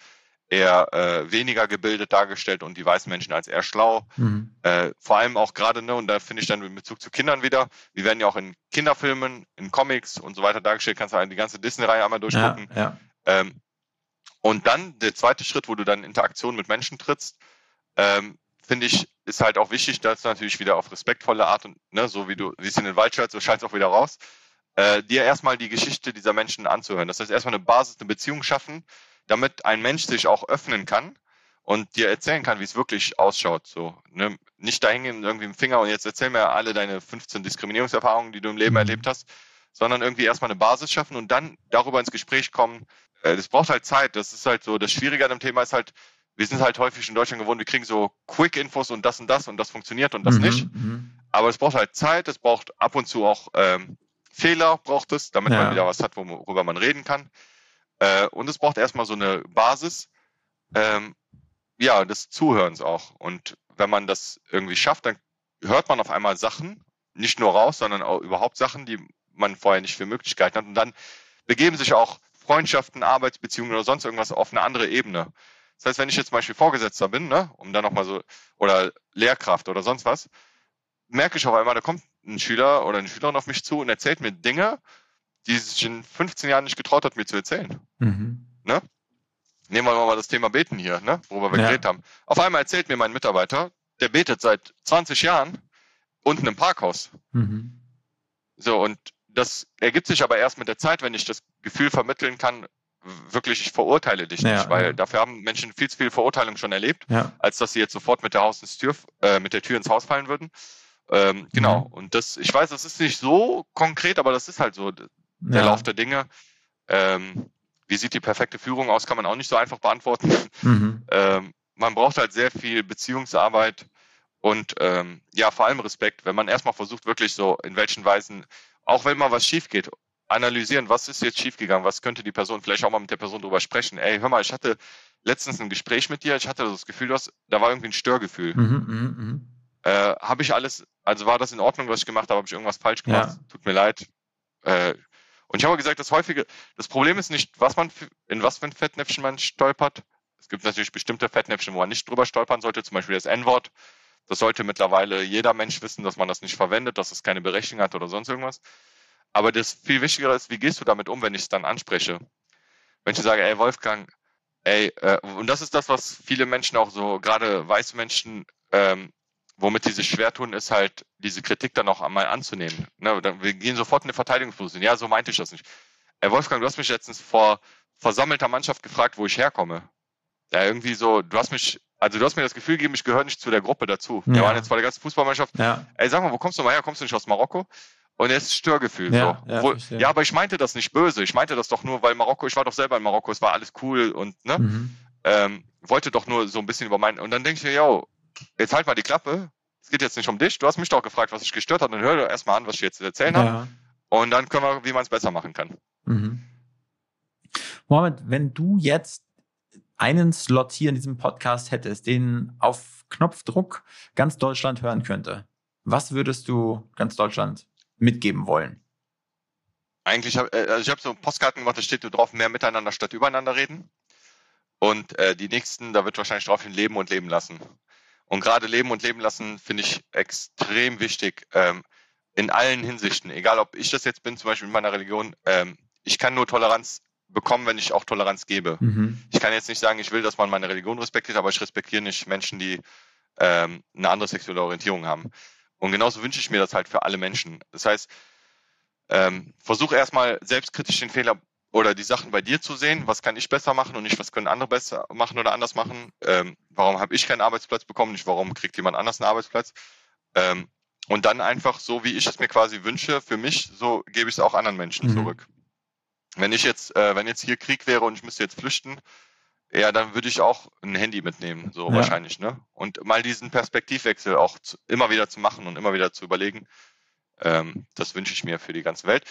eher äh, weniger gebildet dargestellt und die weißen Menschen als eher schlau. Mhm. Äh, vor allem auch gerade, ne, und da finde ich dann in Bezug zu Kindern wieder, wir werden ja auch in Kinderfilmen, in Comics und so weiter dargestellt, kannst du halt die ganze Disney-Reihe einmal durchgucken. Ja, ja. Ähm, und dann der zweite Schritt, wo du dann in Interaktion mit Menschen trittst, ähm, finde ich, ist halt auch wichtig, dass natürlich wieder auf respektvolle Art und, ne, so wie du, wie es in den Wald schalt, so scheint es auch wieder raus, äh, dir erstmal die Geschichte dieser Menschen anzuhören. Das heißt, erstmal eine Basis, eine Beziehung schaffen, damit ein Mensch sich auch öffnen kann und dir erzählen kann, wie es wirklich ausschaut. So, ne? Nicht dahingehen irgendwie im Finger und jetzt erzähl mir alle deine 15 Diskriminierungserfahrungen, die du im Leben mhm. erlebt hast, sondern irgendwie erstmal eine Basis schaffen und dann darüber ins Gespräch kommen. Äh, das braucht halt Zeit. Das ist halt so, das Schwierige an dem Thema ist halt, wir sind halt häufig in Deutschland gewohnt, wir kriegen so Quick-Infos und das und das und das funktioniert und das mhm, nicht. Mhm. Aber es braucht halt Zeit, es braucht ab und zu auch ähm, Fehler, braucht es, damit ja. man wieder was hat, worüber man reden kann. Äh, und es braucht erstmal so eine Basis, ähm, ja, des Zuhörens auch. Und wenn man das irgendwie schafft, dann hört man auf einmal Sachen, nicht nur raus, sondern auch überhaupt Sachen, die man vorher nicht für möglich gehalten hat. Und dann begeben sich auch Freundschaften, Arbeitsbeziehungen oder sonst irgendwas auf eine andere Ebene. Das heißt, wenn ich jetzt zum Beispiel Vorgesetzter bin, ne, um dann nochmal so, oder Lehrkraft oder sonst was, merke ich auf einmal, da kommt ein Schüler oder eine Schülerin auf mich zu und erzählt mir Dinge, die sich in 15 Jahren nicht getraut hat, mir zu erzählen. Mhm. Ne? Nehmen wir mal das Thema Beten hier, ne? worüber wir ja. geredet haben. Auf einmal erzählt mir mein Mitarbeiter, der betet seit 20 Jahren unten im Parkhaus. Mhm. So, und das ergibt sich aber erst mit der Zeit, wenn ich das Gefühl vermitteln kann, wirklich, ich verurteile dich ja, nicht, weil ja. dafür haben Menschen viel zu viel Verurteilung schon erlebt, ja. als dass sie jetzt sofort mit der Haus ins Tür, äh, mit der Tür ins Haus fallen würden. Ähm, genau. Mhm. Und das, ich weiß, das ist nicht so konkret, aber das ist halt so der ja. Lauf der Dinge. Ähm, wie sieht die perfekte Führung aus, kann man auch nicht so einfach beantworten. Mhm. Ähm, man braucht halt sehr viel Beziehungsarbeit und ähm, ja, vor allem Respekt, wenn man erstmal versucht, wirklich so in welchen Weisen, auch wenn mal was schief geht, analysieren, was ist jetzt schiefgegangen, was könnte die Person, vielleicht auch mal mit der Person drüber sprechen. Ey, hör mal, ich hatte letztens ein Gespräch mit dir, ich hatte das Gefühl, dass, da war irgendwie ein Störgefühl. Mhm, mh, mh. Äh, habe ich alles, also war das in Ordnung, was ich gemacht habe, habe ich irgendwas falsch gemacht? Ja. Tut mir leid. Äh, und ich habe gesagt, das häufige, das Problem ist nicht, was man, in was für ein Fettnäpfchen man stolpert. Es gibt natürlich bestimmte Fettnäpfchen, wo man nicht drüber stolpern sollte, zum Beispiel das N-Wort. Das sollte mittlerweile jeder Mensch wissen, dass man das nicht verwendet, dass es keine Berechnung hat oder sonst irgendwas. Aber das viel Wichtigere ist, wie gehst du damit um, wenn ich es dann anspreche? Wenn ich sage, ey Wolfgang, ey, äh, und das ist das, was viele Menschen auch so, gerade weiße Menschen, ähm, womit sie sich schwer tun, ist halt, diese Kritik dann auch einmal anzunehmen. Ne, wir gehen sofort in eine Verteidigungsposition. Ja, so meinte ich das nicht. Herr Wolfgang, du hast mich letztens vor versammelter Mannschaft gefragt, wo ich herkomme. Ja, irgendwie so, du hast mich, also du hast mir das Gefühl gegeben, ich gehöre nicht zu der Gruppe dazu. Ja. Wir waren jetzt vor der ganzen Fußballmannschaft. Ja. Ey, sag mal, wo kommst du mal her? Kommst du nicht aus Marokko? Und jetzt Störgefühl. Ja, so. Ja, Wo, ja, aber ich meinte das nicht böse. Ich meinte das doch nur, weil Marokko, ich war doch selber in Marokko, es war alles cool und ne, mhm. ähm, wollte doch nur so ein bisschen über meinen. Und dann denke ich mir, yo, jetzt halt mal die Klappe. Es geht jetzt nicht um dich. Du hast mich doch gefragt, was dich gestört hat. Dann hör doch erstmal an, was ich jetzt erzählen ja. habe. Und dann können wir, wie man es besser machen kann. Mhm. Mohammed, wenn du jetzt einen Slot hier in diesem Podcast hättest, den auf Knopfdruck ganz Deutschland hören könnte, was würdest du ganz Deutschland mitgeben wollen? Eigentlich, hab, äh, also ich habe so Postkarten gemacht, da steht drauf, mehr miteinander statt übereinander reden. Und äh, die nächsten, da wird wahrscheinlich drauf hin Leben und Leben lassen. Und gerade Leben und Leben lassen finde ich extrem wichtig ähm, in allen Hinsichten. Egal, ob ich das jetzt bin, zum Beispiel in meiner Religion. Ähm, ich kann nur Toleranz bekommen, wenn ich auch Toleranz gebe. Mhm. Ich kann jetzt nicht sagen, ich will, dass man meine Religion respektiert, aber ich respektiere nicht Menschen, die ähm, eine andere sexuelle Orientierung haben. Und genauso wünsche ich mir das halt für alle Menschen. Das heißt, ähm, versuch erstmal selbstkritisch den Fehler oder die Sachen bei dir zu sehen. Was kann ich besser machen und nicht, was können andere besser machen oder anders machen? Ähm, warum habe ich keinen Arbeitsplatz bekommen? Nicht, warum kriegt jemand anders einen Arbeitsplatz? Ähm, und dann einfach so, wie ich es mir quasi wünsche, für mich, so gebe ich es auch anderen Menschen mhm. zurück. Wenn ich jetzt, äh, wenn jetzt hier Krieg wäre und ich müsste jetzt flüchten, ja, dann würde ich auch ein Handy mitnehmen, so ja. wahrscheinlich, ne? Und mal diesen Perspektivwechsel auch zu, immer wieder zu machen und immer wieder zu überlegen, ähm, das wünsche ich mir für die ganze Welt.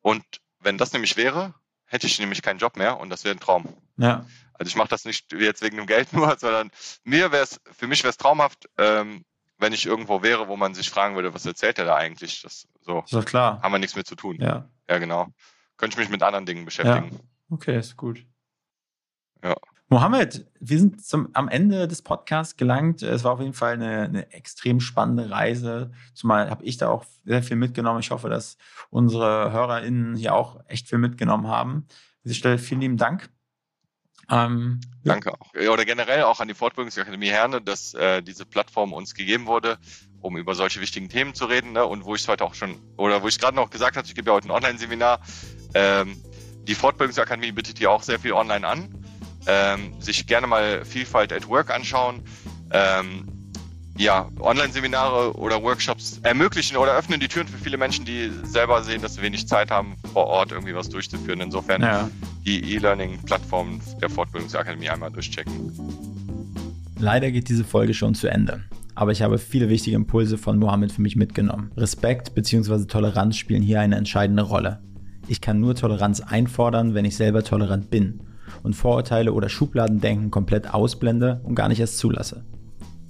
Und wenn das nämlich wäre, hätte ich nämlich keinen Job mehr und das wäre ein Traum. Ja. Also ich mache das nicht jetzt wegen dem Geld nur, sondern mir wäre es, für mich wäre es traumhaft, ähm, wenn ich irgendwo wäre, wo man sich fragen würde, was erzählt er da eigentlich? Das so. Ist doch klar. Haben wir nichts mit zu tun. Ja. Ja, genau. Könnte ich mich mit anderen Dingen beschäftigen. Ja. Okay, ist gut. Ja. Mohammed, wir sind zum, am Ende des Podcasts gelangt. Es war auf jeden Fall eine, eine extrem spannende Reise. Zumal habe ich da auch sehr viel mitgenommen. Ich hoffe, dass unsere HörerInnen hier auch echt viel mitgenommen haben. An dieser Stelle vielen lieben Dank. Ähm, Danke auch. Oder generell auch an die Fortbildungsakademie Herne, dass äh, diese Plattform uns gegeben wurde, um über solche wichtigen Themen zu reden. Ne? Und wo ich es heute auch schon, oder wo ich gerade noch gesagt habe, ich gebe ja heute ein Online-Seminar. Ähm, die Fortbildungsakademie bietet hier auch sehr viel online an ähm, sich gerne mal Vielfalt at Work anschauen. Ähm, ja, Online-Seminare oder Workshops ermöglichen oder öffnen die Türen für viele Menschen, die selber sehen, dass sie wenig Zeit haben, vor Ort irgendwie was durchzuführen. Insofern ja. die E-Learning-Plattform der Fortbildungsakademie einmal durchchecken. Leider geht diese Folge schon zu Ende. Aber ich habe viele wichtige Impulse von Mohammed für mich mitgenommen. Respekt bzw. Toleranz spielen hier eine entscheidende Rolle. Ich kann nur Toleranz einfordern, wenn ich selber tolerant bin und Vorurteile oder Schubladendenken komplett ausblende und gar nicht erst zulasse.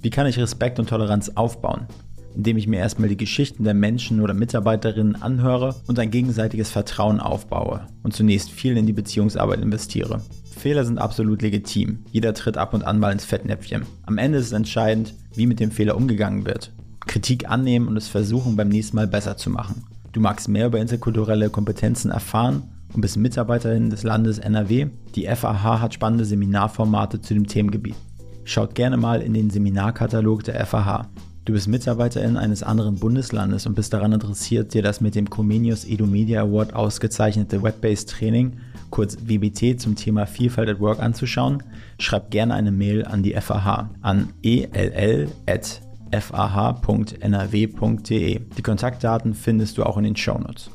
Wie kann ich Respekt und Toleranz aufbauen? Indem ich mir erstmal die Geschichten der Menschen oder Mitarbeiterinnen anhöre und ein gegenseitiges Vertrauen aufbaue und zunächst viel in die Beziehungsarbeit investiere. Fehler sind absolut legitim. Jeder tritt ab und an mal ins Fettnäpfchen. Am Ende ist entscheidend, wie mit dem Fehler umgegangen wird. Kritik annehmen und es versuchen, beim nächsten Mal besser zu machen. Du magst mehr über interkulturelle Kompetenzen erfahren und bist Mitarbeiterin des Landes NRW. Die FAH hat spannende Seminarformate zu dem Themengebiet. Schaut gerne mal in den Seminarkatalog der FAH. Du bist Mitarbeiterin eines anderen Bundeslandes und bist daran interessiert, dir das mit dem Comenius Edu Media Award ausgezeichnete Web-Based Training, kurz WBT, zum Thema Vielfalt at Work anzuschauen? Schreib gerne eine Mail an die FAH an ell.fah.nrw.de. Die Kontaktdaten findest du auch in den Shownotes.